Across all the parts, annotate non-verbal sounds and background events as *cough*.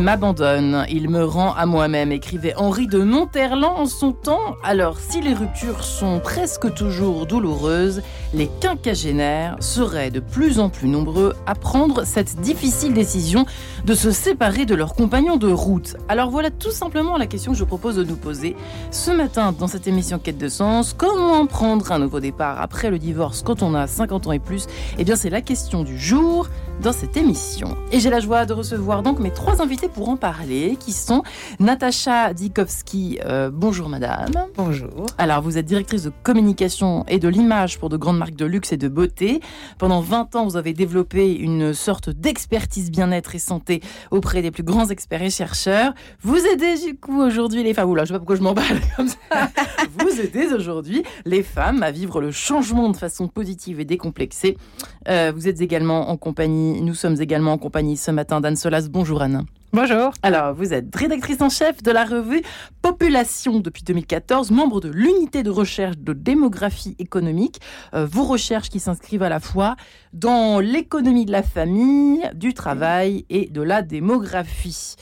m'abandonne, il me rend à moi-même, écrivait Henri de Monterland en son temps. Alors, si les ruptures sont presque toujours douloureuses, les quinquagénaires seraient de plus en plus nombreux à prendre cette difficile décision de se séparer de leurs compagnons de route. Alors voilà tout simplement la question que je propose de nous poser ce matin dans cette émission Quête de sens. Comment prendre un nouveau départ après le divorce quand on a 50 ans et plus? Eh bien c'est la question du jour dans cette émission. Et j'ai la joie de recevoir donc mes trois invités pour en parler, qui sont Natacha Dikowski. Euh, bonjour madame. Bonjour. Alors vous êtes directrice de communication et de l'image pour de grandes marques de luxe et de beauté. Pendant 20 ans, vous avez développé une sorte d'expertise bien-être et santé auprès des plus grands experts et chercheurs. Vous aidez du coup aujourd'hui les femmes, sais pas pourquoi je m'emballe *laughs* vous aidez aujourd'hui les femmes à vivre le changement de façon positive et décomplexée. Euh, vous êtes également en compagnie nous sommes également en compagnie ce matin d'Anne Solas. Bonjour Anne. Bonjour. Alors, vous êtes rédactrice en chef de la revue Population depuis 2014, membre de l'unité de recherche de démographie économique. Euh, vos recherches qui s'inscrivent à la fois dans l'économie de la famille, du travail et de la démographie.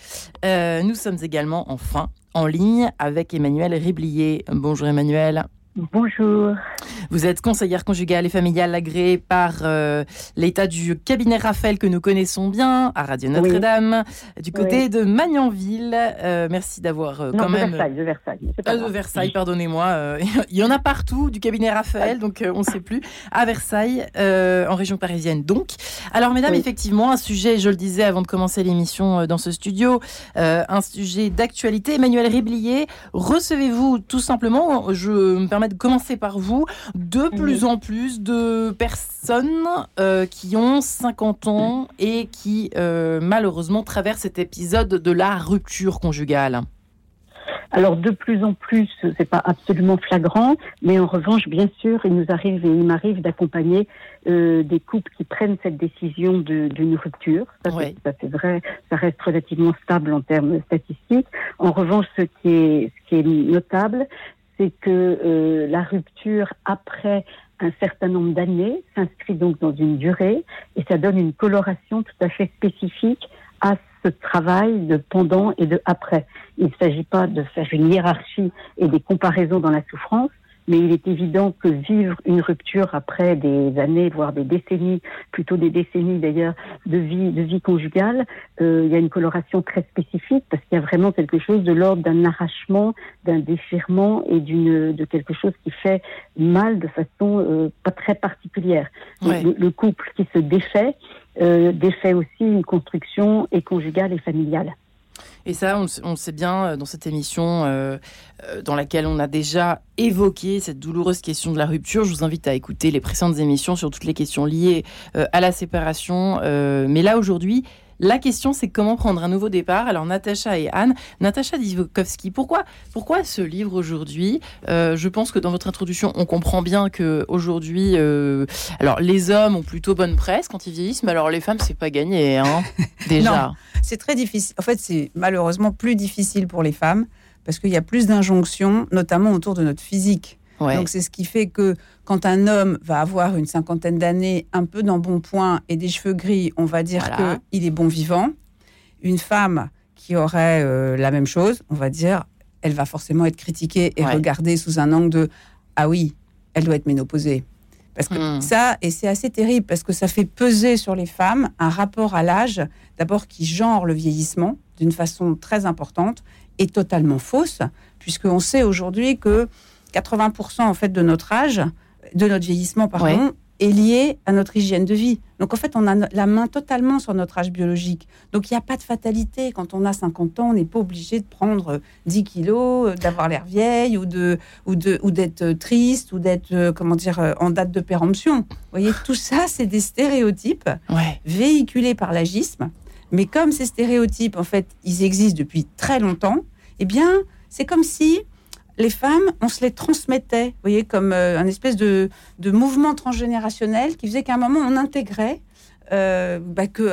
Euh, nous sommes également enfin en ligne avec Emmanuel Riblier. Bonjour Emmanuel. Bonjour. Vous êtes conseillère conjugale et familiale agréée par euh, l'État du cabinet Raphaël que nous connaissons bien à Radio Notre-Dame, du côté de Magnanville. Euh, merci d'avoir euh, quand même. Versailles, de Versailles. Ah, de Versailles, pardonnez-moi. *laughs* il y en a partout du cabinet Raphaël, donc on ne sait plus. À Versailles, en région parisienne, donc. Alors, mesdames, effectivement, un sujet, je le disais avant de commencer l'émission dans ce studio, un sujet d'actualité. Emmanuel Riblier, recevez-vous tout simplement, je me permets de commencer par vous, de plus en plus de personnes euh, qui ont 50 ans et qui euh, malheureusement traversent cet épisode de la rupture conjugale. Alors de plus en plus, c'est pas absolument flagrant, mais en revanche, bien sûr, il nous arrive et il m'arrive d'accompagner euh, des couples qui prennent cette décision d'une rupture. Ça, c'est vrai, ça reste relativement stable en termes statistiques. En revanche, ce qui est, ce qui est notable, c'est que euh, la rupture après un certain nombre d'années s'inscrit donc dans une durée et ça donne une coloration tout à fait spécifique à ce travail de pendant et de après. Il ne s'agit pas de faire une hiérarchie et des comparaisons dans la souffrance, mais il est évident que vivre une rupture après des années, voire des décennies, plutôt des décennies d'ailleurs, de vie, de vie conjugale, euh, il y a une coloration très spécifique parce qu'il y a vraiment quelque chose de l'ordre d'un arrachement, d'un déchirement et d'une de quelque chose qui fait mal de façon euh, pas très particulière. Le, couple qui se défait euh, défait aussi une construction et conjugale et familiale. Et ça, on, sait bien euh, dans cette émission euh, euh, dans laquelle on a déjà évoqué cette douloureuse question de la rupture. Je vous invite à écouter les précédentes émissions sur toutes les questions liées à la séparation. mais là, aujourd'hui, la question, c'est comment prendre un nouveau départ. Alors, Natacha et Anne. Natacha Divokowski, pourquoi, pourquoi ce livre aujourd'hui? Euh, Je pense que dans votre introduction, on comprend bien que aujourd'hui, euh, alors les hommes ont plutôt bonne presse quand ils vieillissent, mais alors les femmes, c'est pas gagné, hein, *laughs* déjà. c'est très difficile. En fait, c'est malheureusement plus difficile pour les femmes parce qu'il y a plus d'injonctions, notamment autour de notre physique. Donc c'est ce qui fait que quand un homme va avoir une cinquantaine d'années, un peu d'embonpoint et des cheveux gris, on va dire qu'il est bon vivant. Une femme qui aurait euh, la même chose, on va dire, elle va forcément être critiquée et regardée sous un angle de ah oui, elle doit être ménopausée. Parce que hmm. ça, et c'est assez terrible, parce que ça fait peser sur les femmes un rapport à l'âge, d'abord qui genre le vieillissement d'une façon très importante et totalement fausse, puisqu'on sait aujourd'hui que 80% en fait de notre âge, de notre vieillissement, pardon, est lié à notre hygiène de vie. Donc en fait, on a la main totalement sur notre âge biologique. Donc il n'y a pas de fatalité. Quand on a 50 ans, on n'est pas obligé de prendre 10 kilos, euh, d'avoir l'air vieille ou de ou de ou d'être euh, triste ou d'être euh, comment dire en date de péremption. Vous voyez, tout ça, c'est des stéréotypes véhiculés par l'agisme. Mais comme ces stéréotypes, en fait, ils existent depuis très longtemps, eh bien, c'est comme si les femmes, on se les transmettait, vous voyez, comme euh, un espèce de, mouvement transgénérationnel qui faisait qu'à un moment, on intégrait euh, bah, que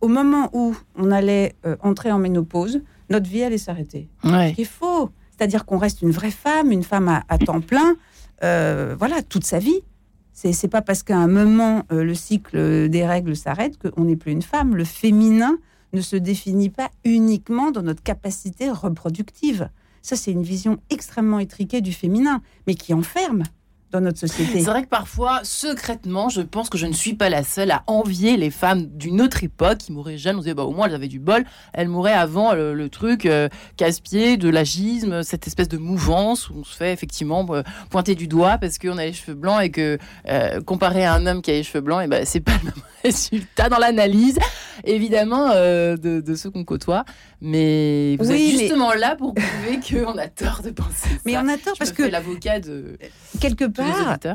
au moment où on allait euh, entrer en ménopause, notre vie allait s'arrêter. Ouais. Ce faux. C'est-à-dire qu'on reste une vraie femme, une femme à, temps plein, voilà, toute sa vie. C'est, c'est pas parce qu'à un moment le cycle des règles s'arrête qu'on n'est plus une femme. Le féminin ne se définit pas uniquement dans notre capacité reproductive. Ça, c'est une vision extrêmement étriquée du féminin, mais qui enferme dans notre société. C'est vrai que parfois, secrètement, je pense que je ne suis pas la seule à envier les femmes d'une autre époque qui mouraient jeunes. On disait, bah, au moins, elles avaient du bol. Elles mouraient avant le, truc euh, casse-pied, de l'agisme, cette espèce de mouvance où on se fait effectivement euh, pointer du doigt parce qu'on a les cheveux blancs et que euh, comparé à un homme qui a les cheveux blancs, et ben, c'est pas le même *laughs* résultat dans l'analyse, évidemment, de, de, ceux qu'on côtoie. Mais vous êtes justement là pour prouver qu'on a tort de penser mais ça. on a tort parce que l'avocat de quelque part,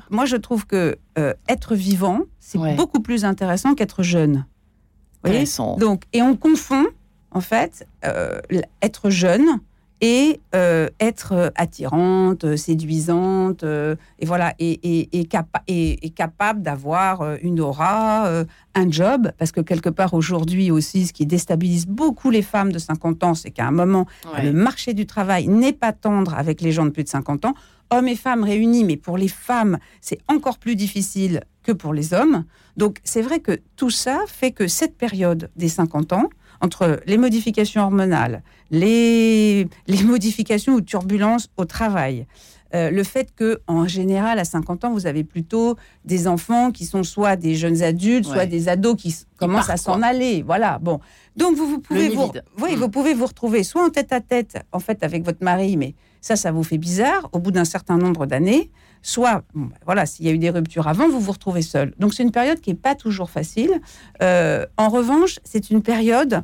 moi je trouve que euh, être vivant, c'est beaucoup plus intéressant qu'être jeune. Donc, et on confond en fait euh, être jeune et euh, être attirante, séduisante, et voilà, et, et, capable d'avoir une aura, un job, parce que quelque part aujourd'hui aussi, ce qui déstabilise beaucoup les femmes de 50 ans, c'est qu'à un moment, le marché du travail n'est pas tendre avec les gens de plus de 50 ans hommes et femmes réunis, mais pour les femmes, c'est encore plus difficile que pour les hommes. Donc c'est vrai que tout ça fait que cette période des 50 ans, entre les modifications hormonales, les, les modifications ou turbulences au travail, euh, le fait que, en général, à 50 ans, vous avez plutôt des enfants qui sont soit des jeunes adultes, soit des ados qui commencent à s'en aller. Voilà. Bon. Donc, vous, vous pouvez vous, oui, vous mm. pouvez vous retrouver soit en tête à tête, en fait, avec votre mari, mais ça, ça vous fait bizarre au bout d'un certain nombre d'années. Soit, ben voilà, s'il y a eu des ruptures avant, vous vous retrouvez seul. Donc, c'est une période qui n'est pas toujours facile. Euh, en revanche, c'est une période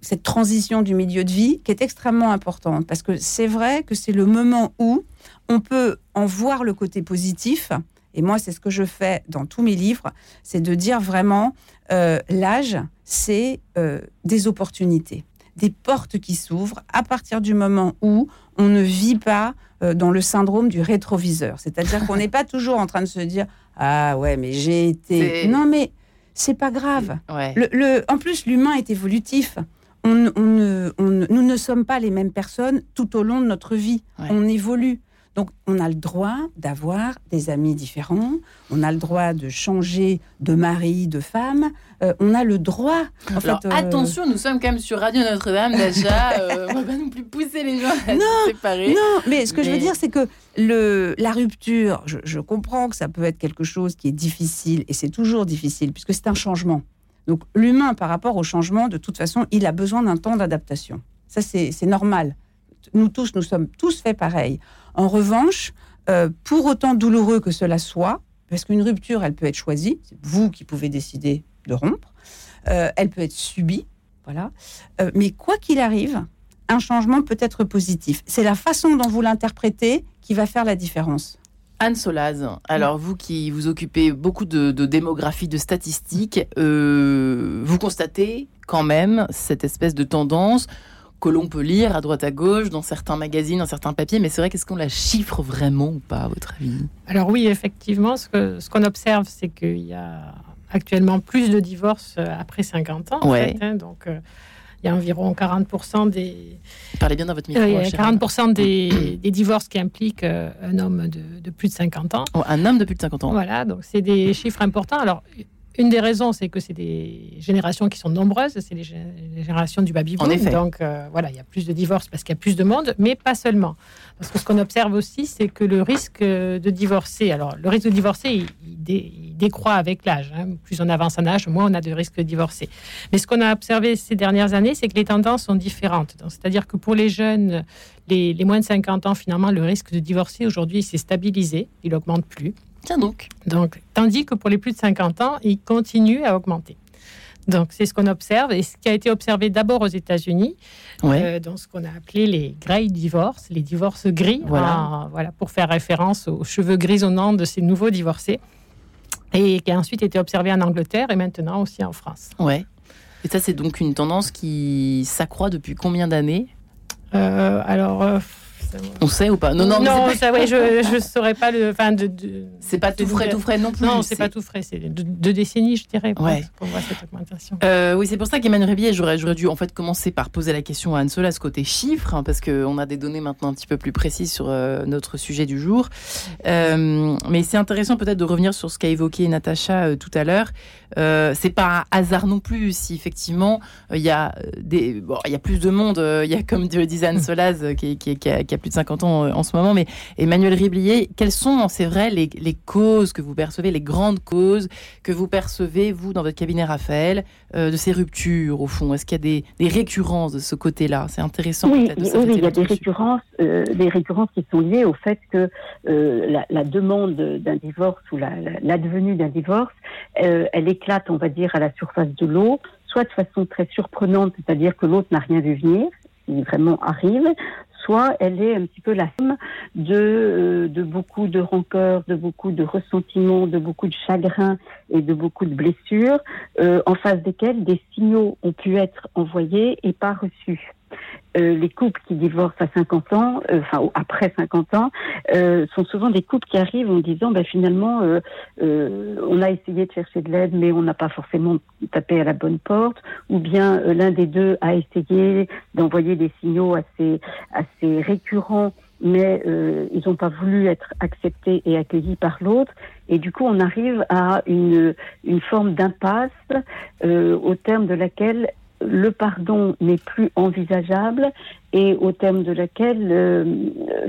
cette transition du milieu de vie qui est extrêmement importante parce que c'est vrai que c'est le moment où on peut en voir le côté positif. Et moi, c'est ce que je fais dans tous mes livres, c'est de dire vraiment, euh, l'âge, c'est euh, des opportunités, des portes qui s'ouvrent à partir du moment où on ne vit pas euh, dans le syndrome du rétroviseur. C'est-à-dire qu'on n'est pas *laughs* toujours en train de se dire, ah ouais, mais j'ai été... Non, mais c'est pas grave. Le, en plus, l'humain est évolutif. On, nous ne sommes pas les mêmes personnes tout au long de notre vie. On évolue. Donc, on a le droit d'avoir des amis différents, on a le droit de changer de mari, de femme, euh, on a le droit. En fait, euh, attention, nous sommes quand même sur Radio Notre-Dame déjà, euh, on va pas non plus pousser les gens à se séparer. Non, mais ce que je veux dire, c'est que le, la rupture, je, je comprends que ça peut être quelque chose qui est difficile, et c'est toujours difficile, puisque c'est un changement. Donc, l'humain, par rapport au changement, de toute façon, il a besoin d'un temps d'adaptation. Ça, c'est normal. Nous tous, nous sommes tous faits pareil. En revanche, euh, pour autant douloureux que cela soit, parce qu'une rupture, elle peut être choisie, c'est vous qui pouvez décider de rompre, euh, elle peut être subie, voilà. Euh, mais quoi qu'il arrive, un changement peut être positif. C'est la façon dont vous l'interprétez qui va faire la différence. Anne Solaz, alors vous qui vous occupez beaucoup de, de démographie, de statistiques, vous constatez quand même cette espèce de tendance que l'on peut lire à droite à gauche dans certains magazines, dans certains papiers, mais c'est vrai qu'est-ce qu'on la chiffre vraiment ou pas à votre avis? Alors oui, effectivement, ce qu'on ce observe, c'est qu'il y a actuellement plus de divorces euh, après 50 ans. Ouais. En fait, hein, donc euh, il y a environ 40% des... Parlez bien dans votre micro. Euh, 40% des, des, divorces qui impliquent euh, un homme de, de, plus de 50 ans. Oh, un homme de plus de 50 ans. Voilà, donc c'est des chiffres importants. Alors une des raisons, c'est que c'est des générations qui sont nombreuses, c'est les, générations du baby boom. Donc euh, voilà, il y a plus de divorces parce qu'il y a plus de monde, mais pas seulement. Parce que ce qu'on observe aussi, c'est que le risque de divorcer, alors le risque de divorcer, il, décroît avec l'âge. Hein. Plus on avance en âge, moins on a de risque de divorcer. Mais ce qu'on a observé ces dernières années, c'est que les tendances sont différentes. C'est-à-dire que pour les jeunes, les, les, moins de 50 ans, finalement, le risque de divorcer aujourd'hui s'est stabilisé, il augmente plus. Tiens donc. Donc, tandis que pour les plus de 50 ans, il continue à augmenter. Donc, c'est ce qu'on observe et ce qui a été observé d'abord aux États-Unis, euh, dans ce qu'on a appelé les grey divorces, les divorces gris, voilà. voilà, pour faire référence aux cheveux grisonnants de ces nouveaux divorcés, et qui a ensuite été observé en Angleterre et maintenant aussi en France. Ouais. Et ça, c'est donc une tendance qui s'accroît depuis combien d'années? Euh, Alors, euh, On sait ou pas? Non, non, non ça, ouais, je ne saurais pas le. Enfin, de, c'est pas tout frais, tout frais non plus. Non, c'est pas tout frais. C'est deux décennies, je dirais, pour, ouais. voir cette augmentation. Euh, oui, c'est pour ça qu'Emmanuel Ribier, j'aurais, dû en fait commencer par poser la question à Anne-Sola, ce côté chiffre, hein, parce qu'on a des données maintenant un petit peu plus précises sur euh, notre sujet du jour. Euh, mais c'est intéressant peut-être de revenir sur ce qu'a évoqué Natacha tout à l'heure. C'est pas un hasard non plus si effectivement il y a des, bon, il y a plus de monde. Il y a comme disait Anne Solaz qui, qui, qui, a, qui a plus de 50 ans euh, en ce moment. Mais Emmanuel Riblier, quelles sont, c'est vrai, les, les, causes que vous percevez, les grandes causes que vous percevez, vous, dans votre cabinet Raphaël, euh, de ces ruptures, au fond? Est-ce qu'il y a des, des, récurrences de ce côté-là? C'est intéressant. Oui, oui, oui il y a des récurrences, euh, des récurrences qui sont liées au fait que la, la, demande d'un divorce ou l'advenue la, d'un divorce, elle éclate, on va dire, à la surface de l'eau, soit de façon très surprenante, c'est-à-dire que l'autre n'a rien vu venir, qui vraiment arrive, soit elle est un petit peu la somme de, euh, de beaucoup de rancœur, de beaucoup de ressentiments, de beaucoup de chagrin et de beaucoup de blessures, euh, en face desquelles des signaux ont pu être envoyés et pas reçus. Euh, les couples qui divorcent à 50 ans, euh, enfin après 50 ans, euh, sont souvent des couples qui arrivent en disant ben, finalement on a essayé de chercher de l'aide mais on n'a pas forcément tapé à la bonne porte, ou bien l'un des deux a essayé d'envoyer des signaux assez récurrents mais ils n'ont pas voulu être acceptés et accueillis par l'autre. Et du coup, on arrive à une forme d'impasse au terme de laquelle le pardon n'est plus envisageable et au terme de laquelle euh,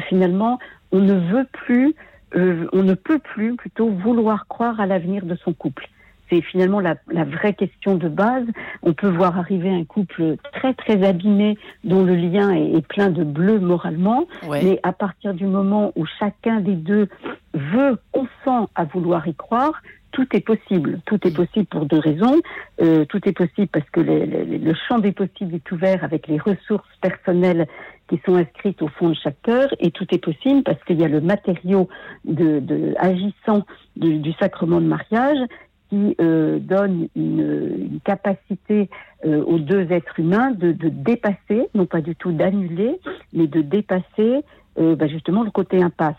finalement on ne veut plus, euh, on ne peut plus plutôt vouloir croire à l'avenir de son couple. C'est finalement la, vraie question de base. On peut voir arriver un couple très très abîmé dont le lien est, plein de bleu moralement, mais à partir du moment où chacun des deux veut, consent à vouloir y croire, tout est possible. Tout est mm. possible pour deux raisons. Euh, tout est possible parce que le champ des possibles est ouvert avec les ressources personnelles qui sont inscrites au fond de chaque cœur, et tout est possible parce qu'il y a le matériau de, agissant du sacrement de mariage qui euh, donne une, capacité euh, aux deux êtres humains de, dépasser, non pas du tout d'annuler, mais de dépasser bah, justement le côté impasse.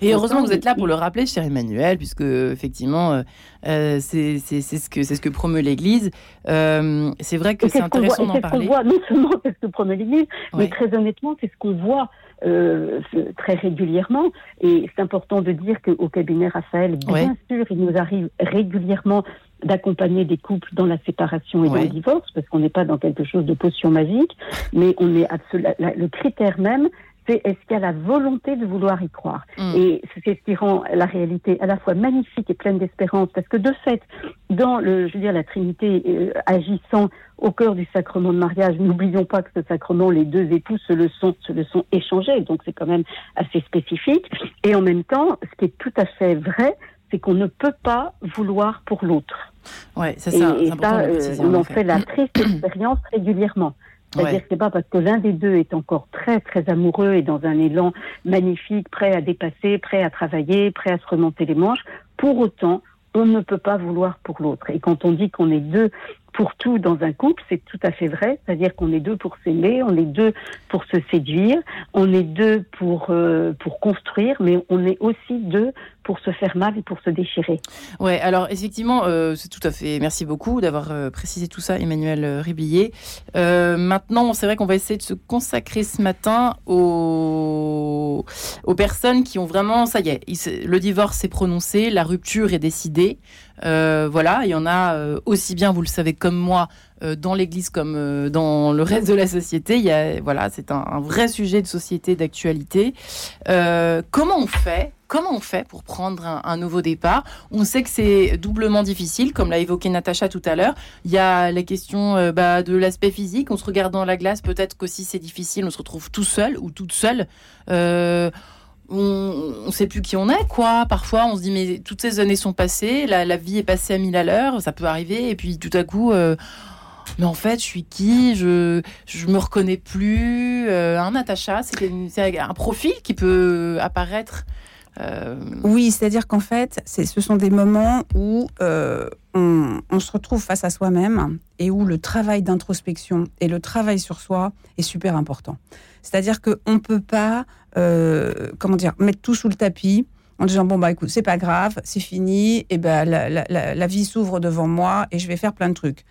Et heureusement que vous êtes là pour le rappeler, cher Emmanuel, puisque effectivement, euh, euh, c'est ce que c'est ce que promeut l'Église. Euh, c'est vrai que c'est intéressant d'en parler. Voit, non seulement c'est ce que promeut l'Église, mais très honnêtement, c'est ce qu'on voit très régulièrement. Et c'est important de dire qu'au cabinet Raphaël, bien sûr, il nous arrive régulièrement d'accompagner des couples dans la séparation et dans le divorce, parce qu'on n'est pas dans quelque chose de potion magique, mais on est le critère même, c'est est-ce qu'il y a la volonté de vouloir y croire. Mm. Et c'est ce qui rend la réalité à la fois magnifique et pleine d'espérance, parce que de fait, dans le, je veux dire, la Trinité euh, agissant au cœur du sacrement de mariage, n'oublions pas que ce sacrement, les deux époux se le sont, se le sont échangés, donc c'est quand même assez spécifique. Et en même temps, ce qui est tout à fait vrai, c'est qu'on ne peut pas vouloir pour l'autre. Ouais, c'est ça. Et, ça, euh, on en fait la *clears throat* triste expérience régulièrement. C'est-à-dire que c'est pas parce que l'un des deux est encore très très amoureux et dans un élan magnifique, prêt à dépasser, prêt à travailler, prêt à se remonter les manches, pour autant, on ne peut pas vouloir pour l'autre. Et quand on dit qu'on est deux pour tout dans un couple, c'est tout à fait vrai. C'est-à-dire qu'on est deux pour s'aimer, on est deux pour se séduire, on est deux pour euh, pour construire, mais on est aussi deux pour se faire mal et pour se déchirer. Ouais, alors effectivement, euh, c'est tout à fait. Merci beaucoup d'avoir euh, précisé tout ça, Emmanuel Riblier. maintenant, c'est vrai qu'on va essayer de se consacrer ce matin aux aux personnes qui ont vraiment, ça y est, le divorce est prononcé, la rupture est décidée. Euh, voilà, il y en a euh, aussi bien, vous le savez comme moi, euh, dans l'Église comme dans le reste de la société. Il y a, voilà, c'est un, vrai sujet de société, d'actualité. comment on fait Comment on fait pour prendre un, nouveau départ? On sait que c'est doublement difficile, comme l'a évoqué Natacha tout à l'heure. Il y a la question bah, de l'aspect physique. On se regarde dans la glace, peut-être qu'aussi c'est difficile. On se retrouve tout seul ou toute seule on ne sait plus qui on est, quoi. Parfois, on se dit, mais toutes ces années sont passées, la, vie est passée à mille à l'heure, ça peut arriver, et puis tout à coup, euh, mais en fait, je suis qui? Je je me reconnais plus. Euh, un Natacha, c'est un profil qui peut apparaître Oui, c'est-à-dire qu'en fait, ce sont des moments où on, on, se retrouve face à soi-même et où le travail d'introspection et le travail sur soi est super important. C'est-à-dire qu'on ne peut pas, comment dire, mettre tout sous le tapis en disant bon bah écoute c'est pas grave c'est fini et ben la, la, la, vie s'ouvre devant moi et je vais faire plein de trucs.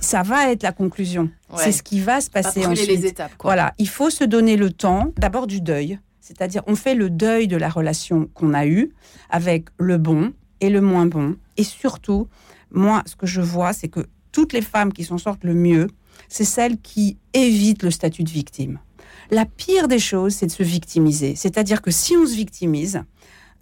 Ça va être la conclusion. C'est ce qui va se passer ensuite les étapes, voilà. Il faut se donner le temps d'abord du deuil c'est-à-dire on fait le deuil de la relation qu'on a eue avec le bon et le moins bon et surtout moi ce que je vois c'est que toutes les femmes qui s'en sortent le mieux c'est celles qui évitent le statut de victime la pire des choses, c'est de se victimiser. C'est-à-dire que si on se victimise,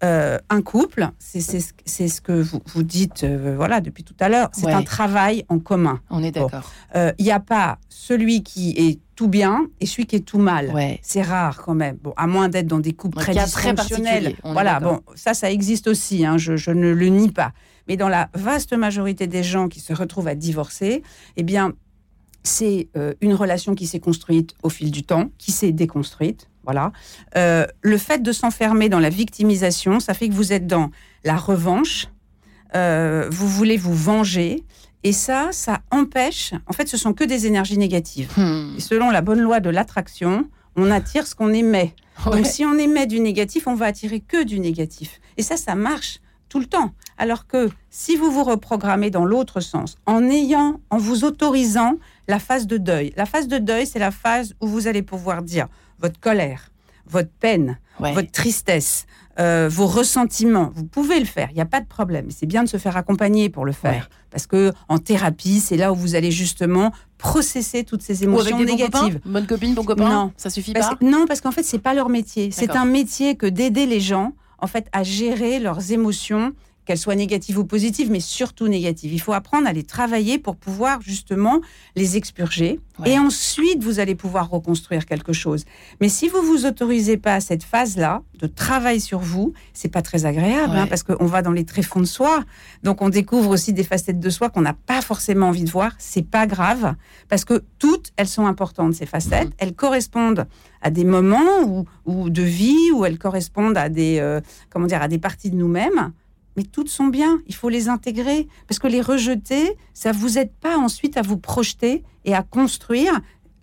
euh, un couple, c'est ce que vous, vous dites euh, voilà, depuis tout à l'heure, c'est un travail en commun. On est d'accord. Euh, il n'y a pas celui qui est tout bien et celui qui est tout mal. C'est rare quand même. Bon, à moins d'être dans des couples très dysfonctionnels. voilà, bon, ça, ça existe aussi, hein, je, je, ne le nie pas. Mais dans la vaste majorité des gens qui se retrouvent à divorcer, eh bien, c'est une relation qui s'est construite au fil du temps, qui s'est déconstruite voilà. Euh, le fait de s'enfermer dans la victimisation, ça fait que vous êtes dans la revanche, euh, vous voulez vous venger, et ça, ça empêche. En fait, ce sont que des énergies négatives. Hmm. selon la bonne loi de l'attraction, on attire ce qu'on émet. Donc, si on émet du négatif, on va attirer que du négatif. Et ça, ça marche tout le temps. Alors que si vous vous reprogrammez dans l'autre sens, en ayant, en vous autorisant la phase de deuil. La phase de deuil, c'est la phase où vous allez pouvoir dire votre colère, votre peine, votre tristesse, euh, vos ressentiments. Vous pouvez le faire, il n'y a pas de problème. C'est bien de se faire accompagner pour le faire. Parce que en thérapie, c'est là où vous allez justement processer toutes ces émotions négatives. bonne copine, bon copain Non. Ça suffit pas Non, parce qu'en fait, c'est pas leur métier. C'est un métier que d'aider les gens en fait, à gérer leurs émotions qu'elles soient négatives ou positives, mais surtout négatives. Il faut apprendre à les travailler pour pouvoir justement les expurger. Et ensuite, vous allez pouvoir reconstruire quelque chose. Mais si vous vous autorisez pas à cette phase-là de travail sur vous, c'est pas très agréable, hein, parce qu'on va dans les tréfonds de soi. Donc, on découvre aussi des facettes de soi qu'on n'a pas forcément envie de voir. C'est pas grave, parce que toutes, elles sont importantes, ces facettes. Mm. Elles correspondent à des moments ou, de vie, ou elles correspondent à des, euh, comment dire, à des parties de nous-mêmes mais toutes sont bien, il faut les intégrer, parce que les rejeter, ça vous aide pas ensuite à vous projeter et à construire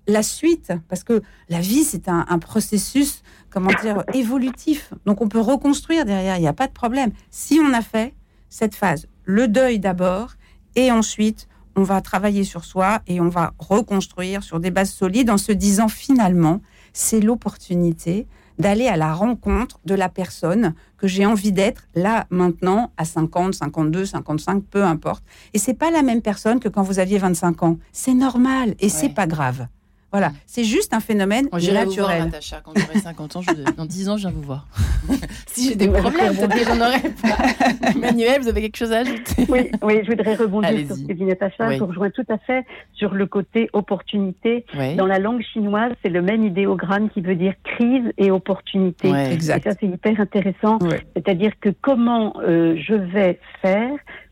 la suite, parce que la vie, c'est un, processus, comment dire, évolutif. Donc on peut reconstruire derrière, il n'y a pas de problème. Si on a fait cette phase, le deuil d'abord, et ensuite on va travailler sur soi et on va reconstruire sur des bases solides en se disant finalement, c'est l'opportunité d'aller à la rencontre de la personne que j'ai envie d'être là maintenant à 50, 52, 55, peu importe. Et c'est pas la même personne que quand vous aviez 25 ans. C'est normal et c'est pas grave. Voilà, c'est juste un phénomène naturel. Vous voir, Natacha, quand j'aurai *laughs* 50 ans, dans 10 ans, je viens vous voir. *laughs* si j'ai des problèmes, peut-être que j'en aurais pas. *laughs* Emmanuel, vous avez quelque chose à ajouter? Oui, oui, je voudrais rebondir sur ce que dit Natacha. Je rejoins tout à fait sur le côté opportunité. Dans la langue chinoise, c'est le même idéogramme qui veut dire crise et opportunité. exact. Et ça, c'est hyper intéressant. C'est-à-dire que comment euh, je vais faire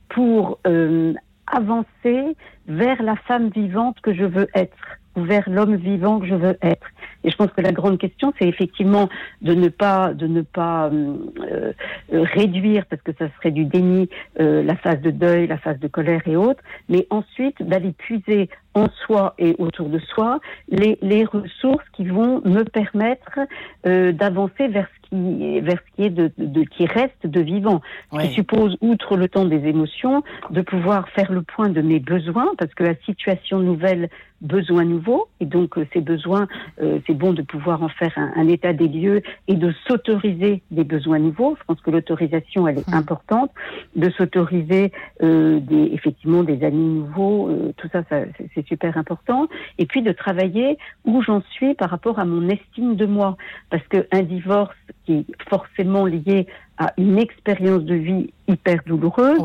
pour euh, avancer vers la femme vivante que je veux être? Vers l'homme vivant que je veux être. Et je pense que la grande question, c'est effectivement de ne pas, de ne pas euh, euh, réduire, parce que ça serait du déni, euh, la phase de deuil, la phase de colère et autres, mais ensuite d'aller puiser en soi et autour de soi les, les ressources qui vont me permettre d'avancer vers ce qui, vers ce qui est de, de qui reste de vivant, qui suppose, outre le temps des émotions, de pouvoir faire le point de mes besoins, parce que la situation nouvelle besoins nouveaux et donc euh, ces besoins, euh, c'est bon de pouvoir en faire un, état des lieux et de s'autoriser des besoins nouveaux. Je pense que l'autorisation elle est mmh. importante, de s'autoriser euh, des, effectivement des amis nouveaux, tout ça, ça c'est super important. Et puis de travailler où j'en suis par rapport à mon estime de moi, parce qu'un divorce qui est forcément lié à une expérience de vie hyper douloureuse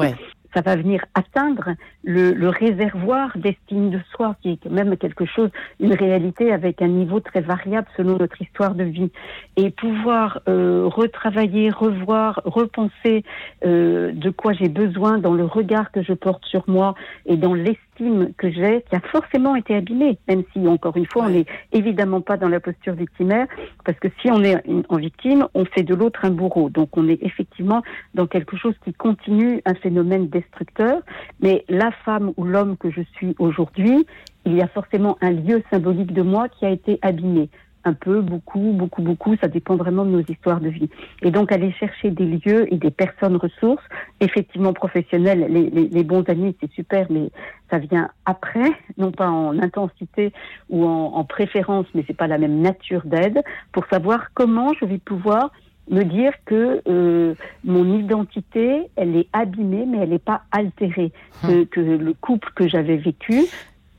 ça va venir atteindre le, le réservoir d'estime de soi, qui est quand même quelque chose, une réalité avec un niveau très variable selon notre histoire de vie. Et pouvoir euh, retravailler, revoir, repenser euh, de quoi j'ai besoin dans le regard que je porte sur moi et dans l'estime victime que j'ai qui a forcément été abîmée, même si, encore une fois, on n'est évidemment pas dans la posture victimaire, parce que si on est en victime, on fait de l'autre un bourreau. Donc on est effectivement dans quelque chose qui continue un phénomène destructeur. Mais la femme ou l'homme que je suis aujourd'hui, il y a forcément un lieu symbolique de moi qui a été abîmé un peu, beaucoup, beaucoup, beaucoup, ça dépend vraiment de nos histoires de vie. Et donc aller chercher des lieux et des personnes ressources, effectivement professionnelles, les, les, bons amis, c'est super, mais ça vient après, non pas en intensité ou en, en préférence, mais c'est pas la même nature d'aide, pour savoir comment je vais pouvoir me dire que euh, mon identité, elle est abîmée, mais elle n'est pas altérée. Hum. que le couple que j'avais vécu,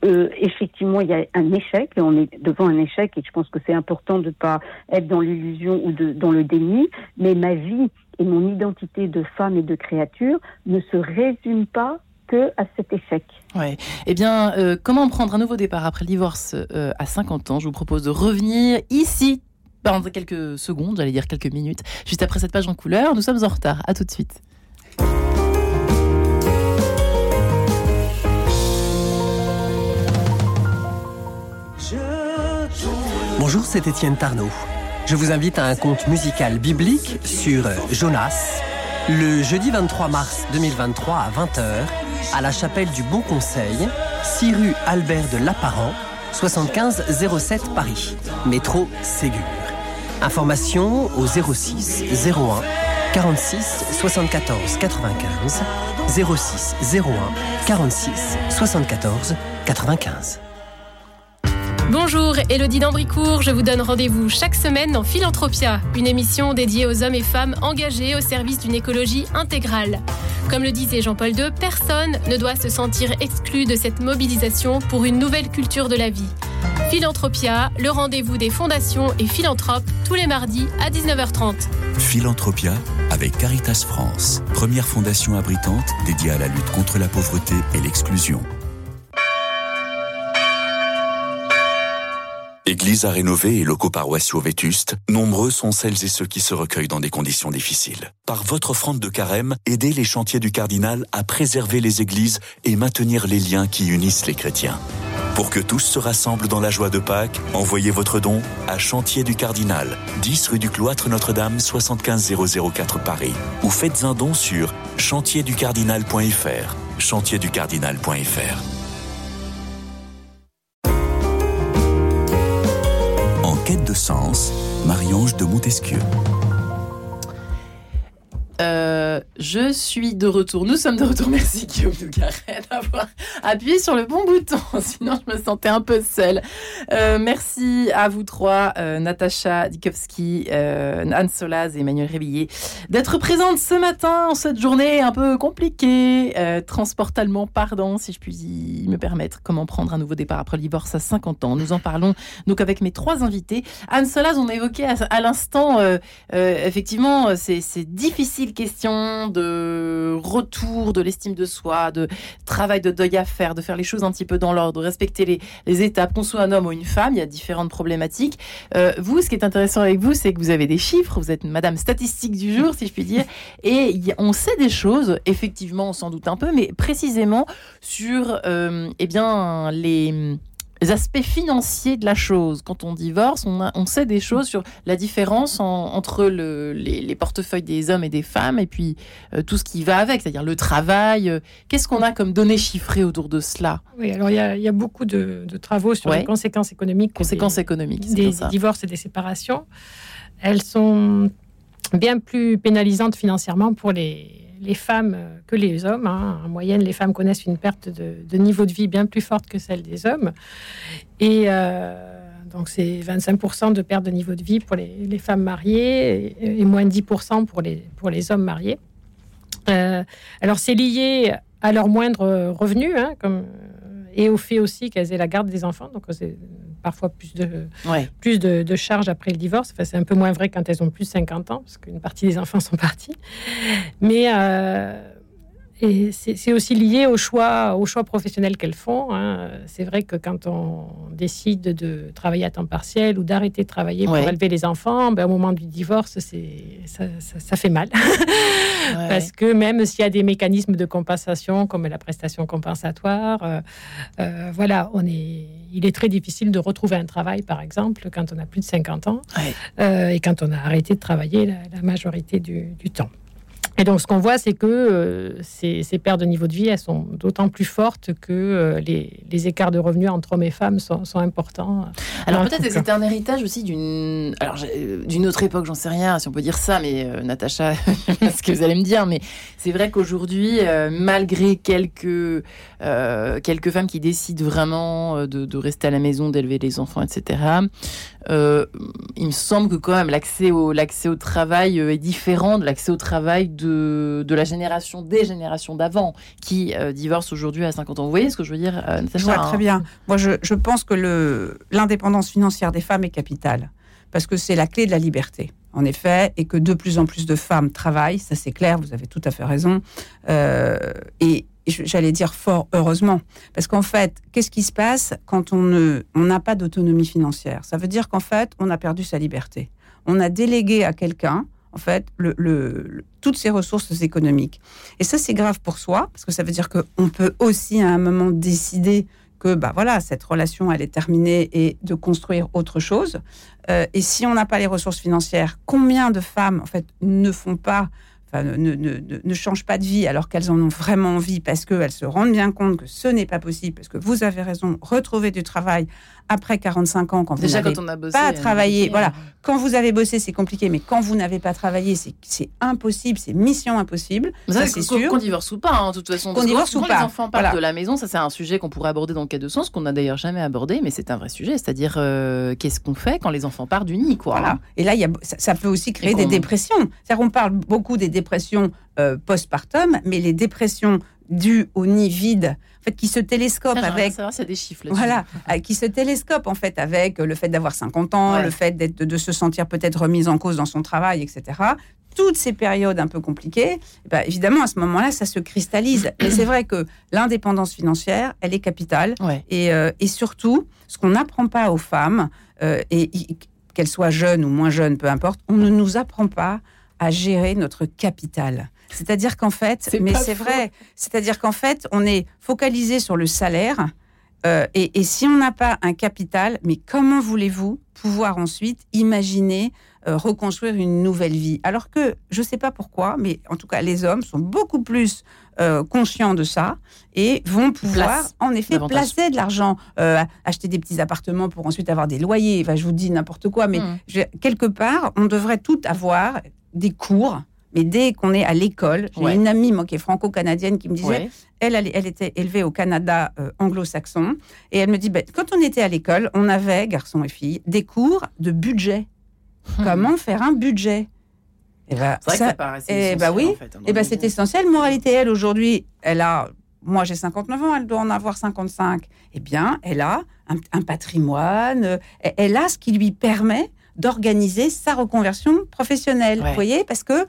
euh, effectivement, il y a un échec, et on est devant un échec, et je pense que c'est important de ne pas être dans l'illusion ou dans le déni, mais ma vie et mon identité de femme et de créature ne se résument pas que à cet échec. Ouais. Eh bien, euh, comment prendre un nouveau départ après le divorce euh, à 50 ans? Je vous propose de revenir ici pendant quelques secondes, j'allais dire quelques minutes, juste après cette page en couleur. Nous sommes en retard. À tout de suite. Bonjour, c'est Étienne Tarnot. Je vous invite à un conte musical biblique sur Jonas, le jeudi 23 mars 2023 à 20h, à la chapelle du Bon Conseil, 6 rue Albert de Lapparent, 75 07 Paris, métro Ségur. Information au 06 01 46 74 95 06 01 46 74 95. Bonjour, Elodie d'Ambricourt. Je vous donne rendez-vous chaque semaine dans Philanthropia, une émission dédiée aux hommes et femmes engagés au service d'une écologie intégrale. Comme le disait Jean-Paul II, personne ne doit se sentir exclu de cette mobilisation pour une nouvelle culture de la vie. Philanthropia, le rendez-vous des fondations et philanthropes tous les mardis à 19h30. Philanthropia avec Caritas France, première fondation abritante dédiée à la lutte contre la pauvreté et l'exclusion. Église à rénover et locaux paroissiaux vétustes, nombreux sont celles et ceux qui se recueillent dans des conditions difficiles. Par votre offrande de carême, aidez les chantiers du cardinal à préserver les églises et maintenir les liens qui unissent les chrétiens. Pour que tous se rassemblent dans la joie de Pâques, envoyez votre don à Chantier du Cardinal, 10 rue du Cloître Notre-Dame, 75004 Paris. Ou faites un don sur chantierducardinal.fr. Chantierducardinal.fr. Marie-Ange de Montesquieu. Euh, je suis de retour. Nous sommes de retour. *laughs* Merci Guillaume Nougaret d'avoir appuyé sur le bon bouton. *laughs* Sinon, je me sentais un peu seule. Euh, merci à vous trois, euh, Natacha Dikowski, Anne Solaz et Emmanuel Révillé, d'être présentes ce matin en cette journée un peu compliquée, transportalement, pardon, si je puis me permettre. Comment prendre un nouveau départ après le divorce à 50 ans Nous en parlons donc avec mes trois invités. Anne Solaz, on a évoqué à l'instant, effectivement, c'est difficile question de retour de l'estime de soi, de travail de deuil à faire, de faire les choses un petit peu dans l'ordre, de respecter les, étapes, qu'on soit un homme ou une femme, il y a différentes problématiques. Euh, vous, ce qui est intéressant avec vous, c'est que vous avez des chiffres, vous êtes madame statistique du jour, si je puis dire, *laughs* et on sait des choses, effectivement, sans doute un peu, mais précisément sur euh, eh bien, les les aspects financiers de la chose. Quand on divorce, on, on sait des choses sur la différence entre le, les, portefeuilles des hommes et des femmes et puis euh, tout ce qui va avec, c'est-à-dire le travail. Euh, qu'est-ce qu'on a comme données chiffrées autour de cela? Oui, alors il y, a, beaucoup de, travaux sur les conséquences économiques. Conséquences économiques. Des, divorces et des séparations. Elles sont bien plus pénalisantes financièrement pour les, les femmes que les hommes. Hein. En moyenne, les femmes connaissent une perte de, niveau de vie bien plus forte que celle des hommes. Et euh, donc, c'est 25% de perte de niveau de vie pour les, femmes mariées et, moins de 10% pour les, pour les hommes mariés. Euh, alors, c'est lié à leur moindre revenu, hein, comme, et au fait aussi qu'elles aient la garde des enfants. Donc, parfois plus de, plus de, charges après le divorce. Enfin, c'est un peu moins vrai quand elles ont plus de 50 ans, parce qu'une partie des enfants sont partis. Mais euh, et c'est aussi lié au choix, au choix professionnel qu'elles font. Hein. C'est vrai que quand on décide de travailler à temps partiel ou d'arrêter de travailler pour élever les enfants, ben, au moment du divorce, ça, ça, fait mal. Parce que même s'il y a des mécanismes de compensation comme la prestation compensatoire, euh, euh, voilà, on est, il est très difficile de retrouver un travail, par exemple, quand on a plus de 50 ans euh, et quand on a arrêté de travailler la, majorité du temps. Et donc, ce qu'on voit, c'est que euh, ces, ces, pertes de niveau de vie, elles sont d'autant plus fortes que euh, les, les, écarts de revenus entre hommes et femmes sont, sont importants. Alors, peut-être que c'était un héritage aussi d'une alors d'une autre époque, j'en sais rien, si on peut dire ça, mais euh, Natacha, *laughs* ce que vous allez me dire, mais c'est vrai qu'aujourd'hui, malgré quelques, quelques femmes qui décident vraiment de, de rester à la maison, d'élever les enfants, etc., euh, il me semble que quand même l'accès au, l'accès au travail euh, est différent de l'accès au travail de, de la génération, des générations d'avant, qui euh, divorcent aujourd'hui à 50 ans. Vous voyez ce que je veux dire, Je vois très bien. Moi, je, je pense que le, l'indépendance financière des femmes est capitale, parce que c'est la clé de la liberté en effet, et que de plus en plus de femmes travaillent, ça c'est clair, vous avez tout à fait raison. et, j'allais dire fort heureusement, parce qu'en fait, qu'est-ce qui se passe quand on on n'a pas d'autonomie financière? Ça veut dire qu'en fait, on a perdu sa liberté. On a délégué à quelqu'un, en fait, le, toutes ses ressources économiques. Et ça, c'est grave pour soi, parce que ça veut dire qu'on peut aussi à un moment décider que, bah voilà, cette relation, elle est terminée et de construire autre chose. Euh, et si on n'a pas les ressources financières, combien de femmes, en fait, ne font pas ne, ne, changent pas de vie alors qu'elles en ont vraiment envie parce qu'elles se rendent bien compte que ce n'est pas possible, parce que vous avez raison, retrouver du travail après 45 ans, quand vous n'avez pas travaillé, voilà, quand vous avez bossé, c'est compliqué, mais quand vous n'avez pas travaillé, c'est impossible, c'est mission impossible. Ça, c'est sûr. Qu'on divorce ou pas, hein, de toute façon. Qu'on divorce ou pas. les enfants partent de la maison, ça c'est un sujet qu'on pourrait aborder dans le cas de sens, qu'on n'a d'ailleurs jamais abordé, mais c'est un vrai sujet. C'est-à-dire, euh, qu'est-ce qu'on fait quand les enfants partent du nid, quoi. Voilà. Et là, y a, ça, peut aussi créer des dépressions. C'est-à-dire, on parle beaucoup des dépressions euh, postpartum, mais les dépressions dues au nid vide, en fait, qui se télescopent avec. Ça des chiffres. Voilà, euh, qui se en fait avec le fait d'avoir 50 ans, le fait d'être, de se sentir peut-être remise en cause dans son travail, etc. Toutes ces périodes un peu compliquées, eh ben, évidemment, à ce moment-là, ça se cristallise. Mais c'est vrai que l'indépendance financière, elle est capitale. Et, euh, et, surtout, ce qu'on n'apprend pas aux femmes, et qu'elles soient jeunes ou moins jeunes, peu importe, on ne nous apprend pas à gérer notre capital. C'est-à-dire qu'en fait, mais c'est vrai, c'est-à-dire qu'en fait, on est focalisé sur le salaire. Euh, et, si on n'a pas un capital, mais comment voulez-vous pouvoir ensuite imaginer euh, reconstruire une nouvelle vie? Alors que, je ne sais pas pourquoi, mais en tout cas, les hommes sont beaucoup plus euh, conscients de ça et vont pouvoir, en effet, placer de l'argent, acheter des petits appartements pour ensuite avoir des loyers. Enfin, je vous dis n'importe quoi, mais mmh. quelque part, on devrait tout avoir des cours mais dès qu'on est à l'école, j'ai une amie moi, qui est franco-canadienne qui me disait, elle, elle, était élevée au Canada euh, anglo-saxon, et elle me dit, ben, quand on était à l'école, on avait, garçons et filles, des cours de budget. Hmm. *laughs* Comment faire un budget? Et ben, ça, ça, et eh bah oui, et eh ben c'est essentiel. Moralité, elle aujourd'hui, elle a, moi j'ai 59 ans, elle doit en avoir 55. Eh bien, elle a un, patrimoine, euh, elle a ce qui lui permet d'organiser sa reconversion professionnelle. Vous voyez, parce que eh,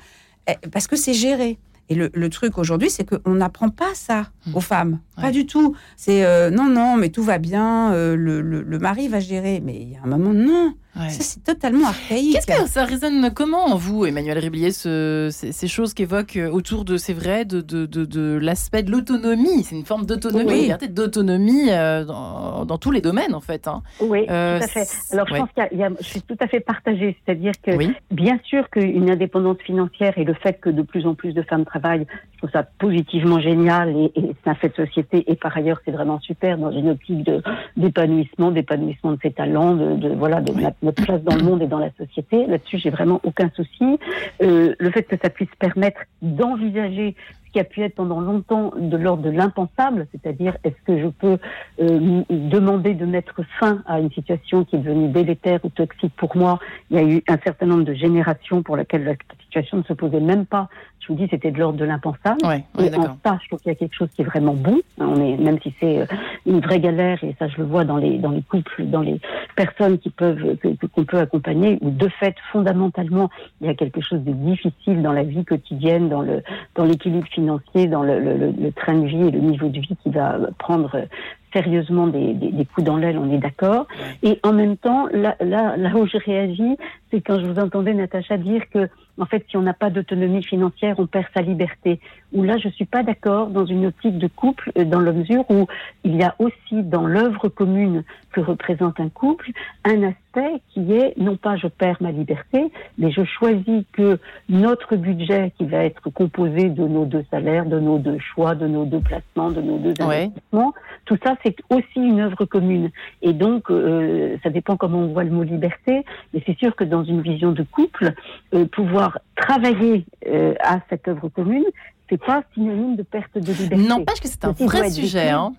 parce que c'est géré. Et le, truc aujourd'hui, c'est qu'on n'apprend pas ça mmh. aux femmes. Pas du tout. C'est euh, non, non, mais tout va bien, euh, le, le, mari va gérer. Mais il y a un moment, non. Ça, c'est totalement archaïque. Qu'est-ce que ça résonne comment en vous, Emmanuel Riblier, ce, ces, choses qu'évoquent euh, autour de, c'est vrai, de, de, de, l'aspect de l'autonomie? C'est une forme d'autonomie, d'autonomie dans, tous les domaines, en fait. Hein. Oui, tout à fait. Alors, je pense qu'il y, a, je suis tout à fait partagée. C'est-à-dire que, bien sûr qu'une indépendance financière et le fait que de plus en plus de femmes travaillent, je trouve ça positivement génial et, et c'est un fait de société et par ailleurs c'est vraiment super dans une optique d'épanouissement, d'épanouissement de ses talents, de, voilà de notre place dans le monde et dans la société. Là-dessus, j'ai vraiment aucun souci. Euh, le fait que ça puisse permettre d'envisager qui a pu être pendant longtemps de l'ordre de l'impensable, c'est-à-dire est-ce que je peux euh, demander de mettre fin à une situation qui est devenue délétère ou toxique pour moi? Il y a eu un certain nombre de générations pour lesquelles la situation ne se posait même pas. Je vous dis, c'était de l'ordre de l'impensable. Ouais, et en ça, je trouve qu'il y a quelque chose qui est vraiment bon. On est, même si c'est euh, une vraie galère, et ça je le vois dans les dans les couples, dans les personnes qui peuvent qu'on peut accompagner, où de fait fondamentalement il y a quelque chose de difficile dans la vie quotidienne, dans le dans l'équilibre financier financier, dans le, train de vie et le niveau de vie qui va prendre sérieusement des, des, coups dans l'aile, on est d'accord. Et en même temps, là, là, là où je réagis, c'est quand je vous entendais, Natacha, dire que en fait, si on n'a pas d'autonomie financière, on perd sa liberté. Ou là, je suis pas d'accord dans une optique de couple, euh, dans la mesure où il y a aussi dans l'œuvre commune que représente un couple un aspect qui est non pas je perds ma liberté, mais je choisis que notre budget qui va être composé de nos deux salaires, de nos deux choix, de nos deux placements, de nos deux investissements, tout ça c'est aussi une œuvre commune. Et donc, euh, ça dépend comment on voit le mot liberté, mais c'est sûr que dans une vision de couple, euh, pouvoir travailler euh, à cette œuvre commune, c'est pas synonyme de perte de liberté. N'empêche que c'est un vrai sujet. Hein.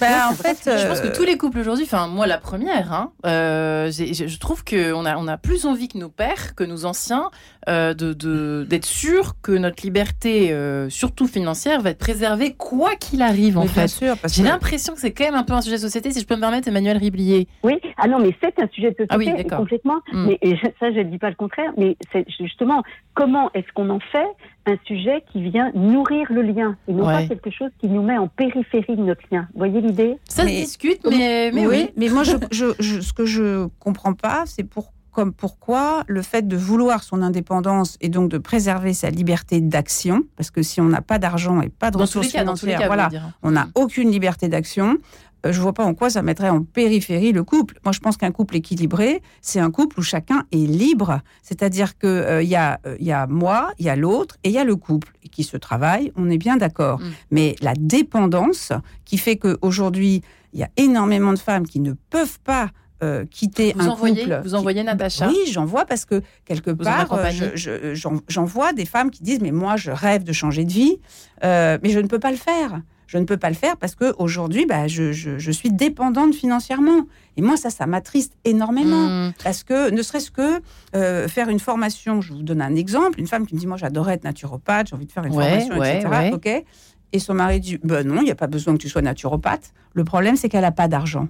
Bah, en fait, je pense que euh, tous les couples aujourd'hui, enfin moi la première, hein, euh, je trouve qu'on a, on a plus envie que nos pères, que nos anciens, euh, de, d'être sûr que notre liberté, surtout financière, va être préservée quoi qu'il arrive en fait. J'ai l'impression que c'est quand même un peu un sujet de société, si je peux me permettre, Emmanuel Riblier. Oui, ah non, mais c'est un sujet de société ah oui, complètement. Hmm. Mais et ça, je ne dis pas le contraire, mais c'est justement comment est-ce qu'on en fait un sujet qui vient nourrir le lien et non pas quelque chose qui nous met en périphérie de notre lien? Vous voyez Ça se discute, mais, mais oui. Mais moi, je, je, ce que je comprends pas, c'est pour, comme pourquoi le fait de vouloir son indépendance et donc de préserver sa liberté d'action, parce que si on n'a pas d'argent et pas de ressources financières, voilà, on n'a aucune liberté d'action. Euh, je vois pas en quoi ça mettrait en périphérie le couple. Moi, je pense qu'un couple équilibré, c'est un couple où chacun est libre. C'est-à-dire que euh, il y, a, euh, y a moi, il y a l'autre et il y a le couple qui se travaille. On est bien d'accord. Mm. Mais la dépendance qui fait qu'aujourd'hui, il y a énormément de femmes qui ne peuvent pas quitter un couple. Vous envoyez Natacha Oui, j'en vois parce que quelque part, j'en vois des femmes qui disent mais moi je rêve de changer de vie, mais je ne peux pas le faire je ne peux pas le faire parce que aujourd'hui, bah, je, je, suis dépendante financièrement. Et moi, ça, ça m'attriste énormément. Hmm. Parce que, ne serait-ce que euh, faire une formation, je vous donne un exemple, une femme qui me dit, moi, j'adorais être naturopathe, j'ai envie de faire une formation, etc. Et son mari dit, ben non, il n'y a pas besoin que tu sois naturopathe. Le problème, c'est qu'elle n'a pas d'argent.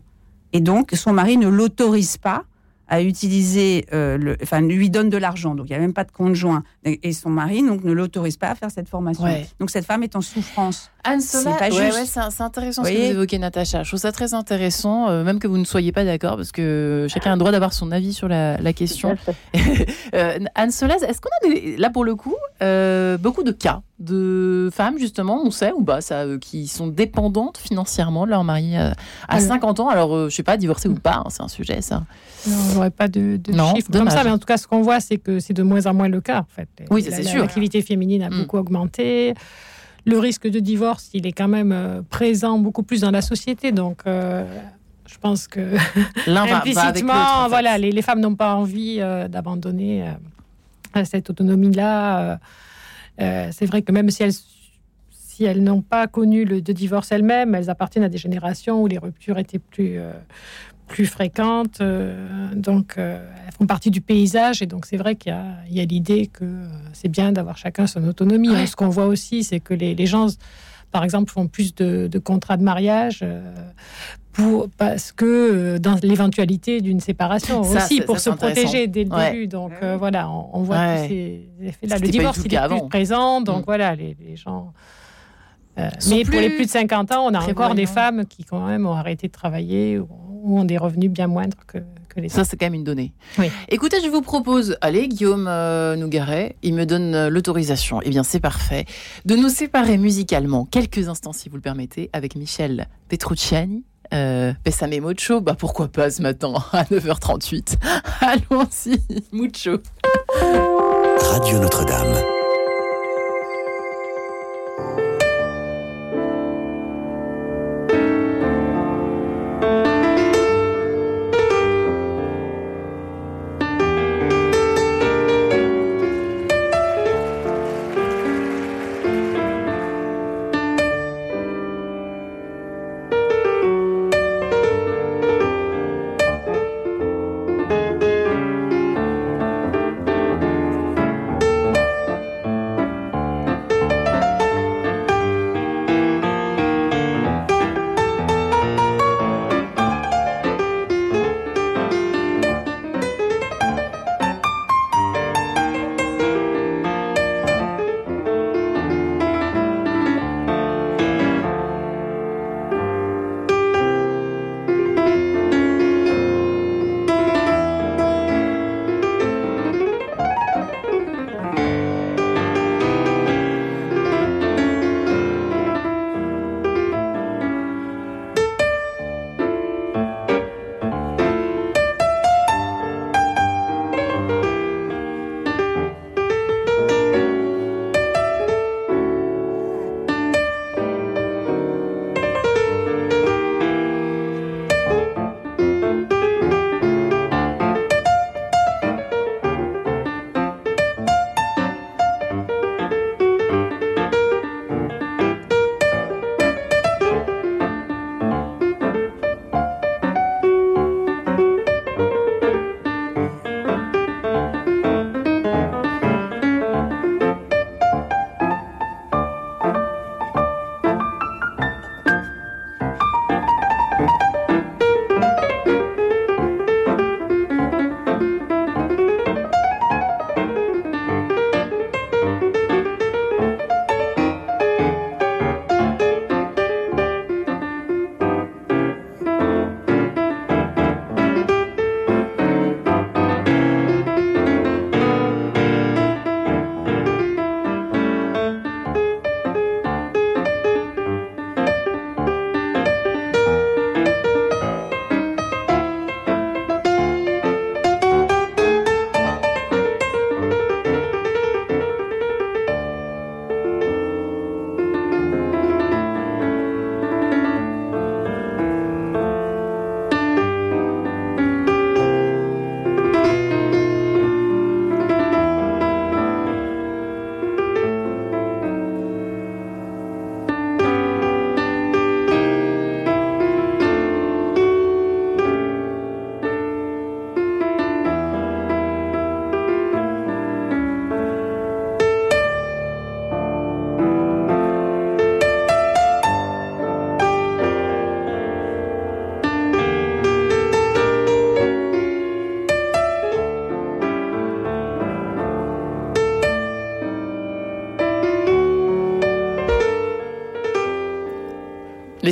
Et donc, son mari ne l'autorise pas à utiliser, euh, le, enfin, lui donne de l'argent, donc il n'y a même pas de conjoint. Et son mari donc ne l'autorise pas à faire cette formation. Donc cette femme est en souffrance. Anne c'est pas c'est intéressant ce que vous évoquez, Natacha. Je trouve ça très intéressant, euh, même que vous ne soyez pas d'accord, parce que chacun a le droit d'avoir son avis sur la, question. *laughs* euh, Anne Solaz, est-ce qu'on a des, là pour le coup euh, beaucoup de cas de femmes, justement, on sait ou pas, ça, qui sont dépendantes financièrement de leur mari à 50 ans Alors, je sais pas, divorcé ou pas, hein, c'est un sujet, ça. Non, on n'aurait pas de, chiffres comme ça, mais en tout cas, ce qu'on voit, c'est que c'est de moins en moins le cas, en fait. Oui, c'est sûr. L'activité féminine a mm. beaucoup augmenté le risque de divorce, il est quand même euh, présent beaucoup plus dans la société. Donc, euh, je pense que *laughs* implicitement, voilà, les, femmes n'ont pas envie euh, d'abandonner cette autonomie-là. C'est vrai que même si elles, si elles n'ont pas connu le de divorce elles-mêmes, elles appartiennent à des générations où les ruptures étaient plus, plus fréquentes. Euh, donc, euh, elles font partie du paysage. Et donc, c'est vrai qu'il y a, l'idée que euh, c'est bien d'avoir chacun son autonomie. Ce qu'on voit aussi, c'est que les, gens, par exemple, font plus de, contrats de mariage. pour, parce que dans l'éventualité d'une séparation aussi, pour se protéger dès le début. Donc voilà, on, voit tous ces effets-là. Le divorce, il est plus présent, donc mm. voilà, les, gens... mais pour les plus de 50 ans, on a encore des femmes qui quand même ont arrêté de travailler, ou ont des revenus bien moindres que, que les Ça, c'est quand même une donnée. Écoutez, je vous propose, allez, Guillaume euh, Nougaret, il me donne euh, l'autorisation, eh bien c'est parfait, de nous séparer musicalement quelques instants, si vous le permettez, avec Michel Petrucciani. Euh, Pessame Mocho, bah pourquoi pas ce matin *laughs* à 9h38 *laughs* Allons-y, Mucho. Radio Notre-Dame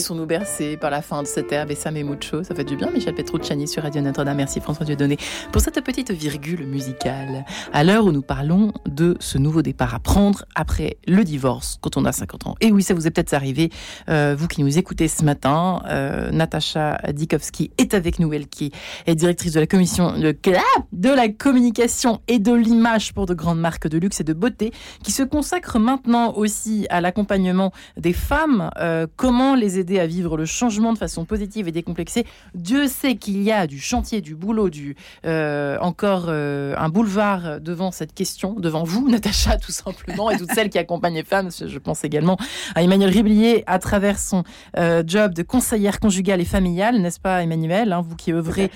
Laissons-nous bercer par la fin de cette herbe et ça met mucho. Ça fait du bien, Michel Petrucciani sur Radio Notre-Dame. Merci François Dieudonné pour cette petite virgule musicale. À l'heure où nous parlons de ce nouveau départ à prendre après le divorce quand on a 50 ans. Et oui, ça vous est peut-être arrivé, euh, vous qui nous écoutez ce matin. Euh, Natacha Dikowski est avec nous, elle qui est directrice de la commission de, de la communication et de l'image pour de grandes marques de luxe et de beauté, qui se consacre maintenant aussi à l'accompagnement des femmes. Euh, comment les aider à vivre le changement de façon positive et décomplexée. Dieu sait qu'il y a du chantier, du boulot, du euh, encore euh, un boulevard devant cette question, devant vous, *laughs* Natacha, tout simplement, et toutes celles qui accompagnent les femmes. Je pense également à Emmanuel Riblier à travers son euh, job de conseillère conjugale et familiale, n'est-ce pas, Emmanuel hein, Vous qui œuvrez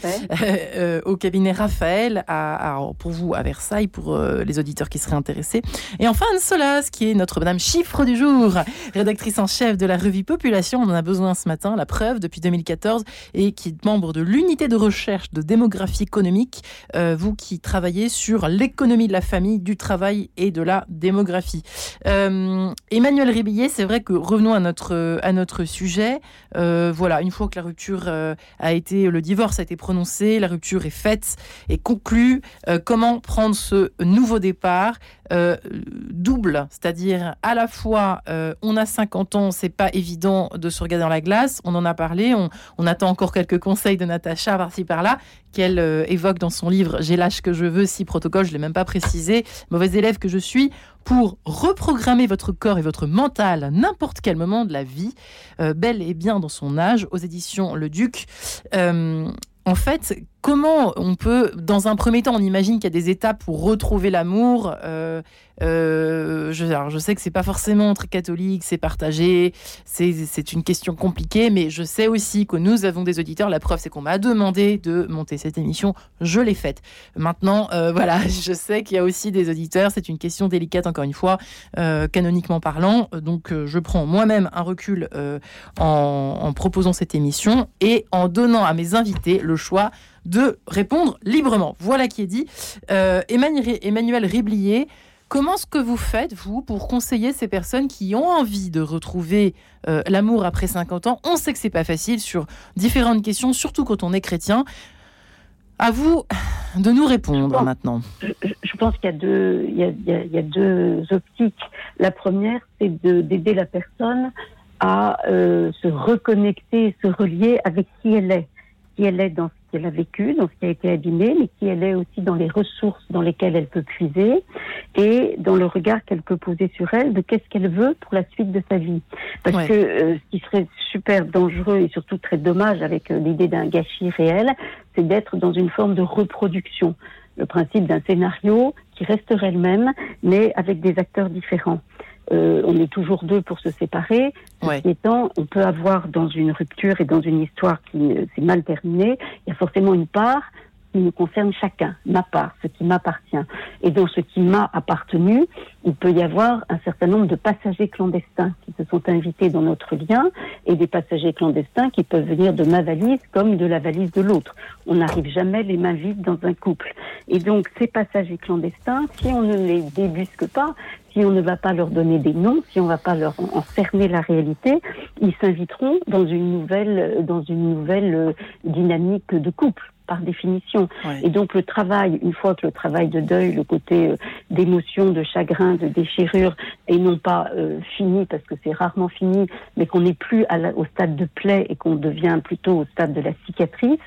au cabinet Raphaël, à, pour vous à Versailles, pour les auditeurs qui seraient intéressés. Et enfin, Anne Solas, qui est notre Madame Chiffre du jour, rédactrice en chef de la revue Population a besoin ce matin, la preuve, depuis 2014, et qui est membre de l'unité de recherche de démographie économique, euh, vous qui travaillez sur l'économie de la famille, du travail et de la démographie. Euh, Emmanuel Ribillet, c'est vrai que revenons à notre, à notre sujet. Euh, voilà, une fois que la rupture a été, le divorce a été prononcé, la rupture est faite et conclue, comment prendre ce nouveau départ double, c'est-à-dire à la fois on a 50 ans, c'est pas évident de se regarder dans la On en a parlé. On, attend encore quelques conseils de Natacha par-ci par-là qu'elle euh, évoque dans son livre J'ai l'âge que je veux, si protocole, je l'ai même pas précisé. Mauvais élève que je suis pour reprogrammer votre corps et votre mental à n'importe quel moment de la vie, euh, bel et bien dans son âge, aux éditions Le Duc. Euh, en fait, comment on peut, dans un premier temps, on imagine qu'il y a des étapes pour retrouver l'amour. Euh, euh, je, je, sais que c'est pas forcément très catholique, c'est partagé, c'est une question compliquée, mais je sais aussi que nous avons des auditeurs. La preuve, c'est qu'on m'a demandé de monter cette émission, je l'ai faite. Maintenant, euh, *laughs* voilà, je sais qu'il y a aussi des auditeurs. C'est une question délicate, encore une fois, canoniquement parlant. Donc, je prends moi-même un recul en, en proposant cette émission et en donnant à mes invités le choix de répondre librement. Voilà qui est dit. Euh, Emmanuel Riblier, comment est-ce que vous faites, vous, pour conseiller ces personnes qui ont envie de retrouver euh, l'amour après 50 ans? On sait que c'est pas facile sur différentes questions, surtout quand on est chrétien. À vous de nous répondre maintenant. Je, pense qu'il y, a deux, optiques. La première, c'est d'aider la personne à euh, se reconnecter, se relier avec qui elle est qui elle est dans ce qu'elle a vécu, dans ce qui a été abîmé, mais qui elle est aussi dans les ressources dans lesquelles elle peut puiser et dans le regard qu'elle peut poser sur elle de qu'est-ce qu'elle veut pour la suite de sa vie. Parce que euh, ce qui serait super dangereux et surtout très dommage avec euh, l'idée d'un gâchis réel, c'est d'être dans une forme de reproduction. Le principe d'un scénario qui resterait le même, mais avec des acteurs différents. Euh, on est toujours deux pour se séparer. Ceci étant, on peut avoir dans une rupture et dans une histoire qui euh, s'est mal terminée, il y a forcément une part qui nous concerne chacun, ma part, ce qui m'appartient. Et dans ce qui m'a appartenu, il peut y avoir un certain nombre de passagers clandestins qui se sont invités dans notre lien et des passagers clandestins qui peuvent venir de ma valise comme de la valise de l'autre. On n'arrive jamais les mains vides dans un couple. Et donc ces passagers clandestins, si on ne les débusque pas, si on ne va pas leur donner des noms, si on ne va pas leur en cerner la réalité, ils s'inviteront dans une nouvelle, dans une nouvelle euh, dynamique de couple par définition. Et donc le travail, une fois que le travail de deuil, le côté euh, d'émotion, de chagrin, de déchirure, est non pas euh, fini, parce que c'est rarement fini, mais qu'on n'est plus à au stade de plaie et qu'on devient plutôt au stade de la cicatrice,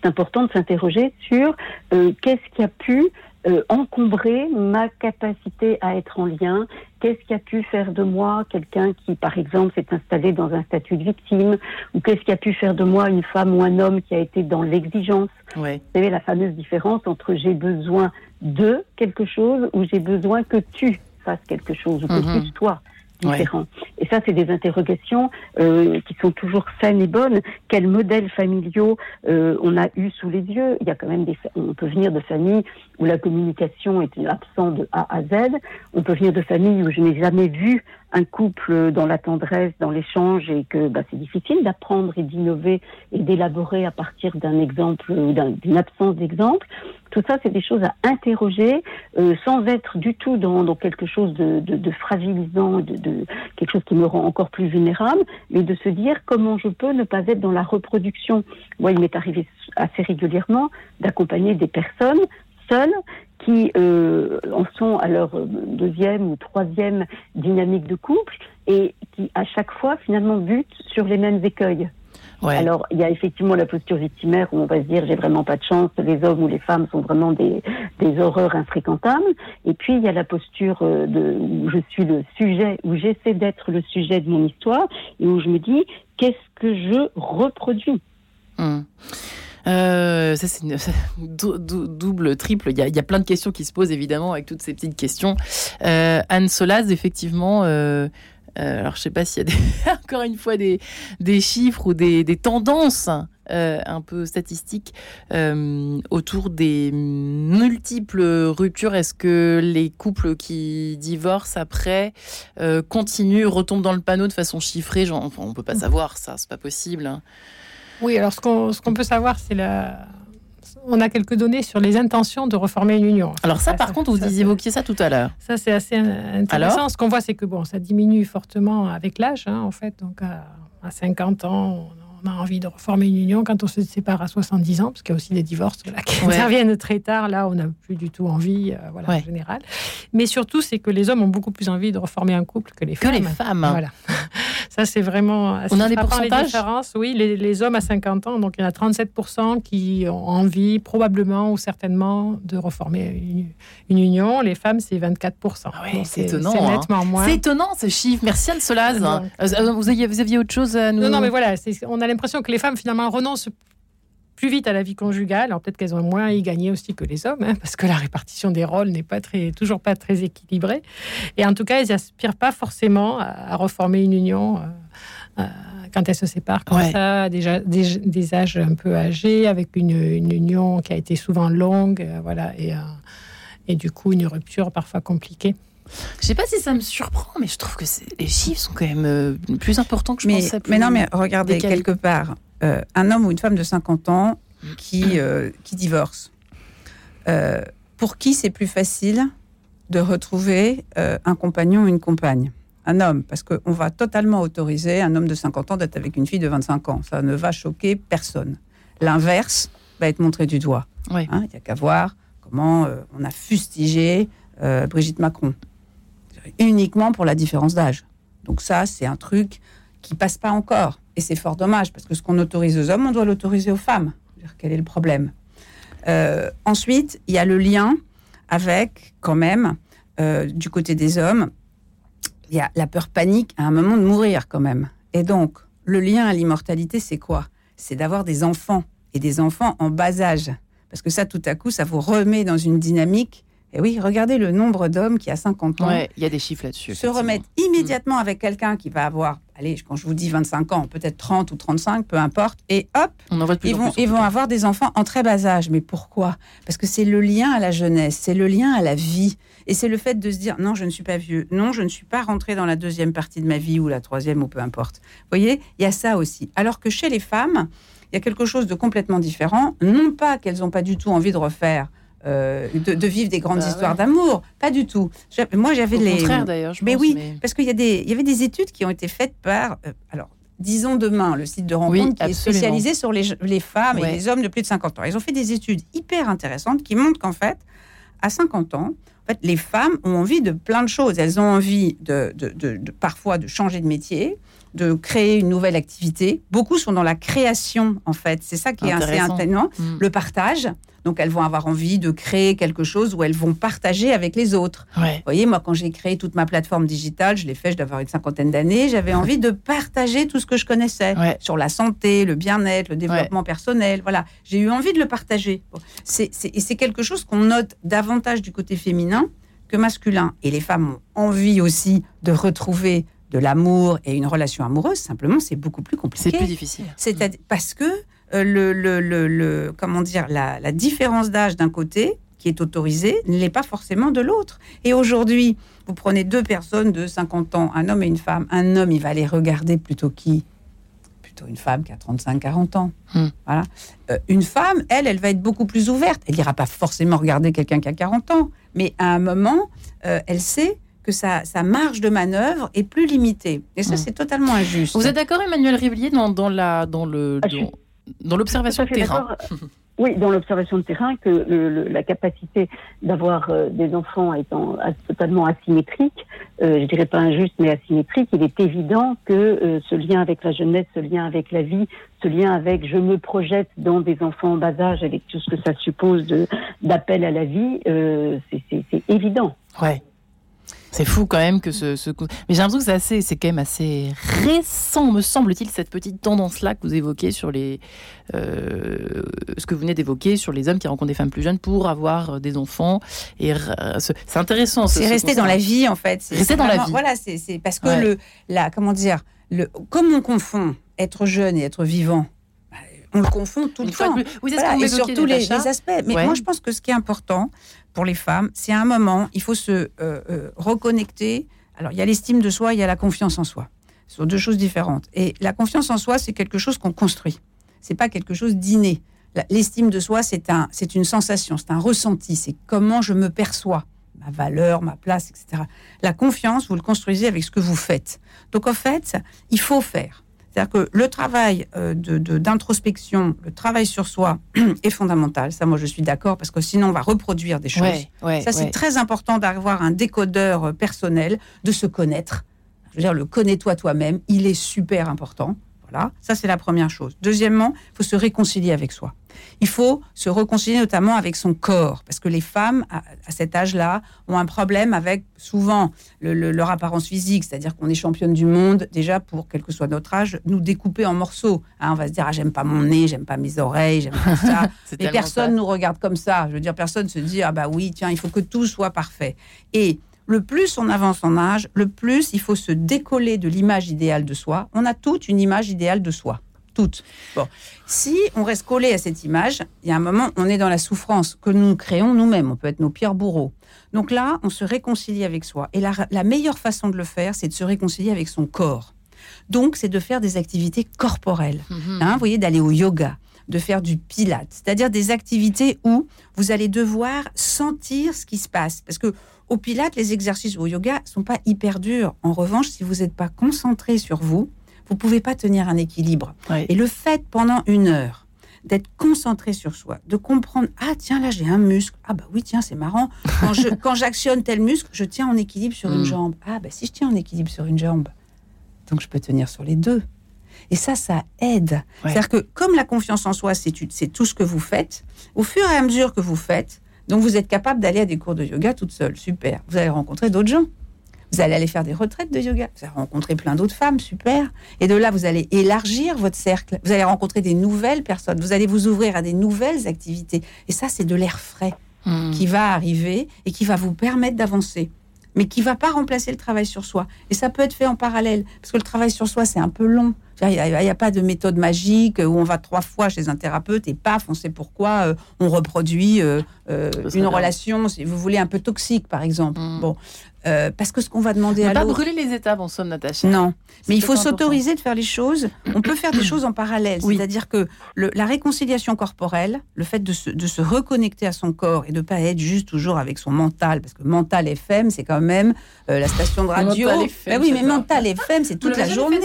c'est important de s'interroger sur qu'est-ce qui a pu euh, encombrer ma capacité à être en lien? Qu'est-ce qui a pu faire de moi quelqu'un qui, par exemple, s'est installé dans un statut de victime? Ou qu'est-ce qui a pu faire de moi une femme ou un homme qui a été dans l'exigence? Vous savez, la fameuse différence entre j'ai besoin de quelque chose ou j'ai besoin que tu fasses quelque chose ou que mhm. tu sois différents. Et ça, c'est des interrogations euh, qui sont toujours saines et bonnes. Quels modèles familiaux euh, on a eu sous les yeux? Il y a quand même des, on peut venir de familles où la communication est absente de A à Z. On peut venir de familles où je n'ai jamais vu un couple dans la tendresse, dans l'échange, et que bah, c'est difficile d'apprendre et d'innover et d'élaborer à partir d'un exemple ou d'une absence d'exemple. Tout ça, c'est des choses à interroger euh, sans être du tout dans, dans quelque chose de, de, de fragilisant, de, de, quelque chose qui me rend encore plus vulnérable, mais de se dire comment je peux ne pas être dans la reproduction. Moi, il m'est arrivé assez régulièrement d'accompagner des personnes seules qui euh, en sont à leur deuxième ou troisième dynamique de couple et qui à chaque fois finalement butent sur les mêmes écueils. Alors, il y a effectivement la posture victimaire où on va se dire j'ai vraiment pas de chance, les hommes ou les femmes sont vraiment des, des horreurs infréquentables. Et puis, il y a la posture euh, de, où je suis le sujet, où j'essaie d'être le sujet de mon histoire et où je me dis qu'est-ce que je reproduis? Hum. Euh, ça, c'est une *laughs* double, triple. Il y, a, il y, a, plein de questions qui se posent, évidemment, avec toutes ces petites questions. Euh, Anne Solaz, effectivement, euh, alors, je ne sais pas s'il y a des, *laughs* encore une fois des, des chiffres ou des, des tendances euh, un peu statistiques euh, autour des multiples ruptures. Est-ce que les couples qui divorcent après continuent, retombent dans le panneau de façon chiffrée? Genre, enfin, On ne peut pas savoir ça, c'est pas possible. Hein. Oui, alors ce qu'on qu'on peut savoir, c'est la on a quelques données sur les intentions de reformer une union. Alors ça, par contre, vous évoquiez ça tout à l'heure. Ça, c'est assez intéressant. Ce qu'on voit, c'est que bon, ça diminue fortement avec l'âge, hein, en fait. Donc à, 50 ans, on a envie de reformer une union quand on se sépare à 70 ans, parce qu'il y a aussi des divorces qui interviennent très tard. Là, on n'a plus du tout envie, euh, voilà, en général. Mais surtout, c'est que les hommes ont beaucoup plus envie de reformer un couple que les femmes. Que les femmes. Voilà. *laughs* Ça, c'est vraiment. On a des pourcentages Oui, les, hommes à 50 ans, donc il y en a 37% qui ont envie, probablement ou certainement, de reformer une, union. Les femmes, c'est 24%. Ah c'est étonnant. C'est hein. nettement moins. C'est étonnant ce chiffre. Merci Anne Solaz. Euh, vous, aviez, vous aviez autre chose à nous. Non, non, mais voilà, on a l'impression que les femmes, finalement, renoncent plus vite à la vie conjugale. Alors peut-être qu'elles ont moins à y gagner aussi que les hommes, hein, parce que la répartition des rôles n'est pas très, toujours pas très équilibrée. Et en tout cas, elles n'aspirent pas forcément à, reformer une union. Euh, euh, quand elles se séparent comme ça, déjà des, âges un peu âgés, avec une, union qui a été souvent longue, euh, voilà, et, et du coup une rupture parfois compliquée. Je sais pas si ça me surprend, mais je trouve que les chiffres sont quand même plus importants que je mais, pensais. mais non, mais regardez, quelque part, euh, un homme ou une femme de 50 ans qui, euh, qui divorce, euh, pour qui c'est plus facile de retrouver un compagnon ou une compagne? Un homme, parce qu'on va totalement autoriser un homme de 50 ans d'être avec une fille de 25 ans. Ça ne va choquer personne. L'inverse va être montré du doigt. Hein, il n'y a qu'à voir comment on a fustigé Brigitte Macron, uniquement pour la différence d'âge. Donc ça, c'est un truc qui passe pas encore. Et c'est fort dommage, parce que ce qu'on autorise aux hommes, on doit l'autoriser aux femmes. Quel est le problème? Euh, Ensuite, il y a le lien avec, quand même, euh, du côté des hommes, il y a la peur panique à un moment de mourir, quand même. Et donc, le lien à l'immortalité, c'est quoi? C'est d'avoir des enfants, et des enfants en bas âge. Parce que ça, tout à coup, ça vous remet dans une dynamique et oui, regardez le nombre d'hommes qui, à 50 ans, il y a des chiffres là-dessus, se remettent immédiatement avec quelqu'un qui va avoir, allez, quand je vous dis 25 ans, peut-être 30 ou 35, peu importe, et hop, ils, vont, ils vont avoir des enfants en très bas âge. Mais pourquoi? Parce que c'est le lien à la jeunesse, c'est le lien à la vie. Et c'est le fait de se dire, non, je ne suis pas vieux, non, je ne suis pas rentré dans la deuxième partie de ma vie ou la troisième ou peu importe. Vous voyez, il y a ça aussi. Alors que chez les femmes, il y a quelque chose de complètement différent. Non pas qu'elles n'ont pas du tout envie de refaire euh, de, vivre des grandes bah histoires d'amour. Pas du tout. Moi, j'avais les. contraire d'ailleurs. Mais oui, parce qu'il y, a des, il y avait des études qui ont été faites par. Euh, alors, disons demain, le site de rencontre qui est spécialisé sur les, les femmes et les hommes de plus de 50 ans. Ils ont fait des études hyper intéressantes qui montrent qu'en fait, à 50 ans, en fait, les femmes ont envie de plein de choses. Elles ont envie de, de, de parfois de changer de métier, de créer une nouvelle activité. Beaucoup sont dans la création, en fait. C'est ça qui est assez intéressant. Mm. Le partage. Donc, elles vont avoir envie de créer quelque chose où elles vont partager avec les autres. Vous voyez, moi, quand j'ai créé toute ma plateforme digitale, je l'ai fait, je dois avoir une cinquantaine d'années, j'avais envie de partager tout ce que je connaissais sur la santé, le bien-être, le développement personnel. Voilà, j'ai eu envie de le partager. et c'est quelque chose qu'on note davantage du côté féminin que masculin. Et les femmes ont envie aussi de retrouver de l'amour et une relation amoureuse, simplement, c'est beaucoup plus compliqué. C'est plus difficile. C'est parce que euh, le, le, le, comment dire, la, différence d'âge d'un côté qui est autorisé ne l'est pas forcément de l'autre. Et aujourd'hui, vous prenez deux personnes de 50 ans, un homme et une femme. Un homme, il va les regarder plutôt qui? Plutôt une femme qui a 35-40 ans. Hmm. Voilà. Euh, une femme, elle, elle va être beaucoup plus ouverte. Elle n'ira pas forcément regarder quelqu'un qui a 40 ans. Mais à un moment, euh, elle sait que sa, marge de manœuvre est plus limitée. Et ça, hmm. c'est totalement injuste. Vous êtes d'accord, Emmanuel Rivier, dans, dans, la, dans le... Ah, dans l'observation de terrain. *laughs* Oui, dans l'observation de terrain, que la capacité d'avoir euh, des enfants étant totalement asymétrique, euh, je dirais pas injuste, mais asymétrique, il est évident que euh, ce lien avec la jeunesse, ce lien avec la vie, ce lien avec je me projette dans des enfants en bas âge avec tout ce que ça suppose d'appel à la vie, euh, c'est évident. Ouais. C'est fou quand même que ce. ce... Mais j'ai l'impression que c'est assez, c'est quand même assez récent, me semble-t-il, cette petite tendance-là que vous évoquez sur les, euh, ce que vous venez d'évoquer sur les hommes qui rencontrent des femmes plus jeunes pour avoir des enfants. Et c'est intéressant. C'est rester dans la vie en fait. Rester dans la vie. Voilà, c'est parce que le, la, comment dire, le, comme on confond être jeune et être vivant on le confond tout le temps. Oui, voilà, et sur tous les, aspects. Mais moi, je pense que ce qui est important les femmes, c'est un moment, il faut se euh, euh, reconnecter. Alors, il y a l'estime de soi, il y a la confiance en soi. Ce sont deux choses différentes. Et la confiance en soi, c'est quelque chose qu'on construit. C'est pas quelque chose d'inné. L'estime de soi, c'est un, c'est une sensation, c'est un ressenti. C'est comment je me perçois, ma valeur, ma place, etc. La confiance, vous le construisez avec ce que vous faites. Donc, en fait, il faut faire. C'est-à-dire que le travail euh, d'introspection, le travail sur soi *clears throat* est fondamental. Ça, moi, je suis d'accord, parce que sinon, on va reproduire des choses. ça, c'est très important d'avoir un décodeur euh, personnel, de se connaître. Je veux dire, le connais-toi toi-même, il est super important. Voilà, ça, c'est la première chose. Deuxièmement, il faut se réconcilier avec soi il faut se réconcilier notamment avec son corps, parce que les femmes, à, cet âge-là, ont un problème avec souvent leur apparence physique, c'est-à-dire qu'on est championne du monde, déjà pour, quel que soit notre âge, nous découper en morceaux. Hein, on va se dire, ah, j'aime pas mon nez, j'aime pas mes oreilles, j'aime pas ça. *laughs* Mais personne nous regarde comme ça. Je veux dire, personne se dit, ah bah oui, tiens, il faut que tout soit parfait. Et le plus on avance en âge, le plus il faut se décoller de l'image idéale de soi. On a toute une image idéale de soi toutes. Bon. Si on reste collé à cette image, il y a un moment, on est dans la souffrance que nous créons nous-mêmes. On peut être nos pires bourreaux. Donc là, on se réconcilie avec soi. Et la, meilleure façon de le faire, c'est de se réconcilier avec son corps. Donc, c'est de faire des activités corporelles. Hein, vous voyez, d'aller au yoga, de faire du pilate, c'est-à-dire des activités où vous allez devoir sentir ce qui se passe. Parce que au pilate, les exercices au yoga sont pas hyper durs. En revanche, si vous n'êtes pas concentré sur vous, vous pouvez pas tenir un équilibre. Et le fait pendant une heure d'être concentré sur soi, de comprendre ah tiens là j'ai un muscle. Ah bah oui tiens c'est marrant. Quand je *laughs* quand j'actionne tel muscle je tiens en équilibre sur une mm. jambe. Ah bah si je tiens en équilibre sur une jambe donc je peux tenir sur les deux et ça ça aide. C'est-à-dire que comme la confiance en soi c'est c'est tout ce que vous faites au fur et à mesure que vous faites donc vous êtes capable d'aller à des cours de yoga toute seule super vous allez rencontrer d'autres gens vous allez aller faire des retraites de yoga. Vous allez rencontrer plein d'autres femmes, super. Et de là, vous allez élargir votre cercle. Vous allez rencontrer des nouvelles personnes. Vous allez vous ouvrir à des nouvelles activités. Et ça, c'est de l'air frais hmm. qui va arriver et qui va vous permettre d'avancer. Mais qui va pas remplacer le travail sur soi. Et ça peut être fait en parallèle. Parce que le travail sur soi, c'est un peu long. Il n'y a, pas de méthode magique où on va trois fois chez un thérapeute et paf, on sait pourquoi euh, on reproduit euh, euh, une relation, si vous voulez, un peu toxique, par exemple. Hmm. Bon, euh, parce que ce qu'on va demander à l'autre... pas brûler les étapes en somme, Natacha. Non, mais il faut s'autoriser de faire les choses. On peut faire des *clears throat* choses en parallèle. C'est-à-dire que la réconciliation corporelle, le fait de se, reconnecter à son corps et de pas être juste toujours avec son mental, parce que mental FM, c'est quand même euh, la station de radio. mental FM, ben oui, mais mental FM, c'est toute la journée.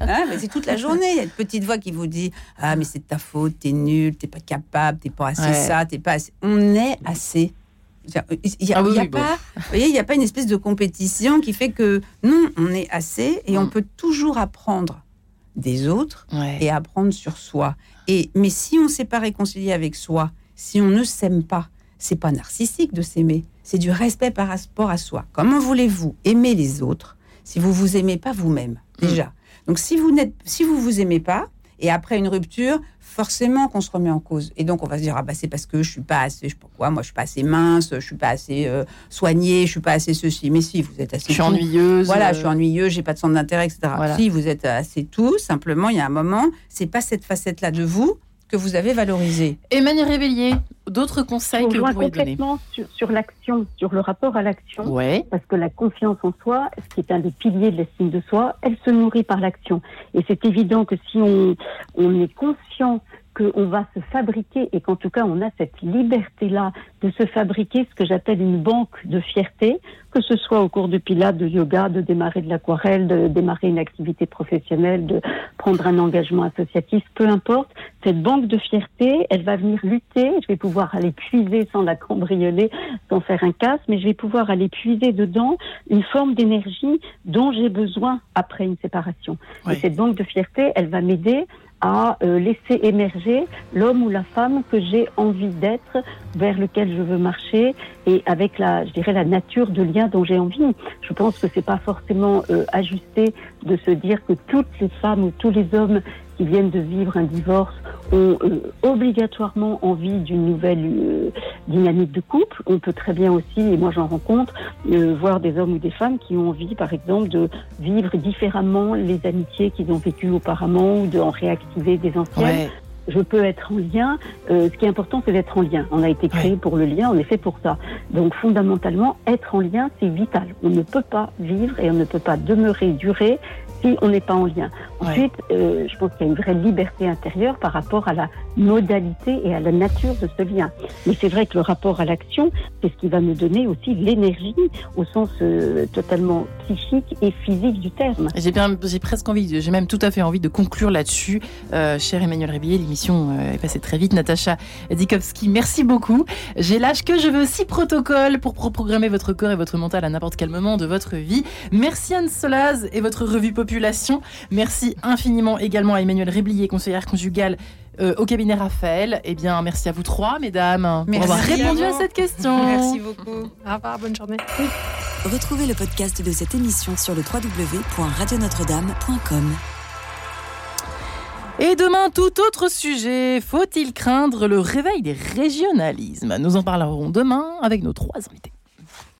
Hein, c'est toute la journée. Il y a une petite voix qui vous dit ah mais c'est ta faute, t'es nul, t'es pas capable, t'es pas assez ça, t'es pas assez. On est assez. Il n'y a, ah a pas une espèce de compétition qui fait que non, on est assez et on mm. peut toujours apprendre des autres et apprendre sur soi. Et mais si on ne s'est pas réconcilié avec soi, si on ne s'aime pas, c'est pas narcissique de s'aimer, c'est du respect par rapport à soi. Comment voulez-vous aimer les autres si vous vous aimez pas vous-même mm. déjà? Donc si vous n'êtes, si vous vous aimez pas, et après une rupture, forcément qu'on se remet en cause. Et donc on va se dire ah bah c'est parce que je suis pas assez, je sais pas quoi, moi je suis pas assez mince, je suis pas assez euh, soignée, je suis pas assez ceci. Mais si vous êtes assez, je suis ennuyeuse. Voilà, je suis ennuyeuse, j'ai pas de centre d'intérêt, etc. Si vous êtes assez tout, simplement il y a un moment, c'est pas cette facette là de vous que vous avez valorisé. Emmanuel Réveillé, d'autres conseils que vous pourriez donner sur, sur l'action, sur le rapport à l'action. Ouais. Parce que la confiance en soi, ce qui est un des piliers de l'estime de soi, elle se nourrit par l'action. Et c'est évident que si on, on est conscient qu'on va se fabriquer et qu'en tout cas on a cette liberté-là de se fabriquer ce que j'appelle une banque de fierté, que ce soit au cours de pilates, de yoga, de démarrer de l'aquarelle, de démarrer une activité professionnelle, de prendre un engagement associatif, peu importe. Cette banque de fierté, elle va venir lutter. Je vais pouvoir aller puiser sans la cambrioler, sans faire un casse, mais je vais pouvoir aller puiser dedans une forme d'énergie dont j'ai besoin après une séparation. Et cette banque de fierté, elle va m'aider à euh, laisser émerger l'homme ou la femme que j'ai envie d'être, vers lequel je veux marcher, et avec la, je dirais, la nature de lien dont j'ai envie. Je pense que c'est pas forcément euh, ajusté de se dire que toutes les femmes ou tous les hommes qui viennent de vivre un divorce ont euh, obligatoirement envie d'une nouvelle euh, dynamique de couple. On peut très bien aussi, et moi j'en rencontre, euh, voir des hommes ou des femmes qui ont envie, par exemple, de vivre différemment les amitiés qu'ils ont vécues auparavant ou de en réactiver des anciennes je peux être en lien. Euh, ce qui est important, c'est d'être en lien. On a été créé pour le lien, on est fait pour ça. Donc fondamentalement, être en lien, c'est vital. On ne peut pas vivre et on ne peut pas demeurer, durer si on n'est pas en lien. Ensuite, euh, je pense qu'il y a une vraie liberté intérieure par rapport à la modalité et à la nature de ce lien. Mais c'est vrai que le rapport à l'action, c'est ce qui va me donner aussi l'énergie au sens euh, totalement psychique et physique du terme. J'ai bien, j'ai presque envie, j'ai même tout à fait envie de conclure là-dessus, euh, cher Emmanuel Rébillet. L'émission est passée très vite. Natacha Dikowski, merci beaucoup. J'ai l'âge que je veux, six protocoles pour programmer votre corps et votre mental à n'importe quel moment de votre vie. Merci Anne Solaz et votre revue Population. Merci infiniment également à Emmanuel Réblier, conseillère conjugale euh, au cabinet Raphaël. Eh bien, merci à vous trois, mesdames, pour avoir répondu à, cette question. *laughs* Merci beaucoup. Au revoir, bonne journée. Retrouvez le podcast de cette émission sur le www.radionotre-dame.com. Et demain, tout autre sujet. Faut-il craindre le réveil des régionalismes? Nous en parlerons demain avec nos trois invités.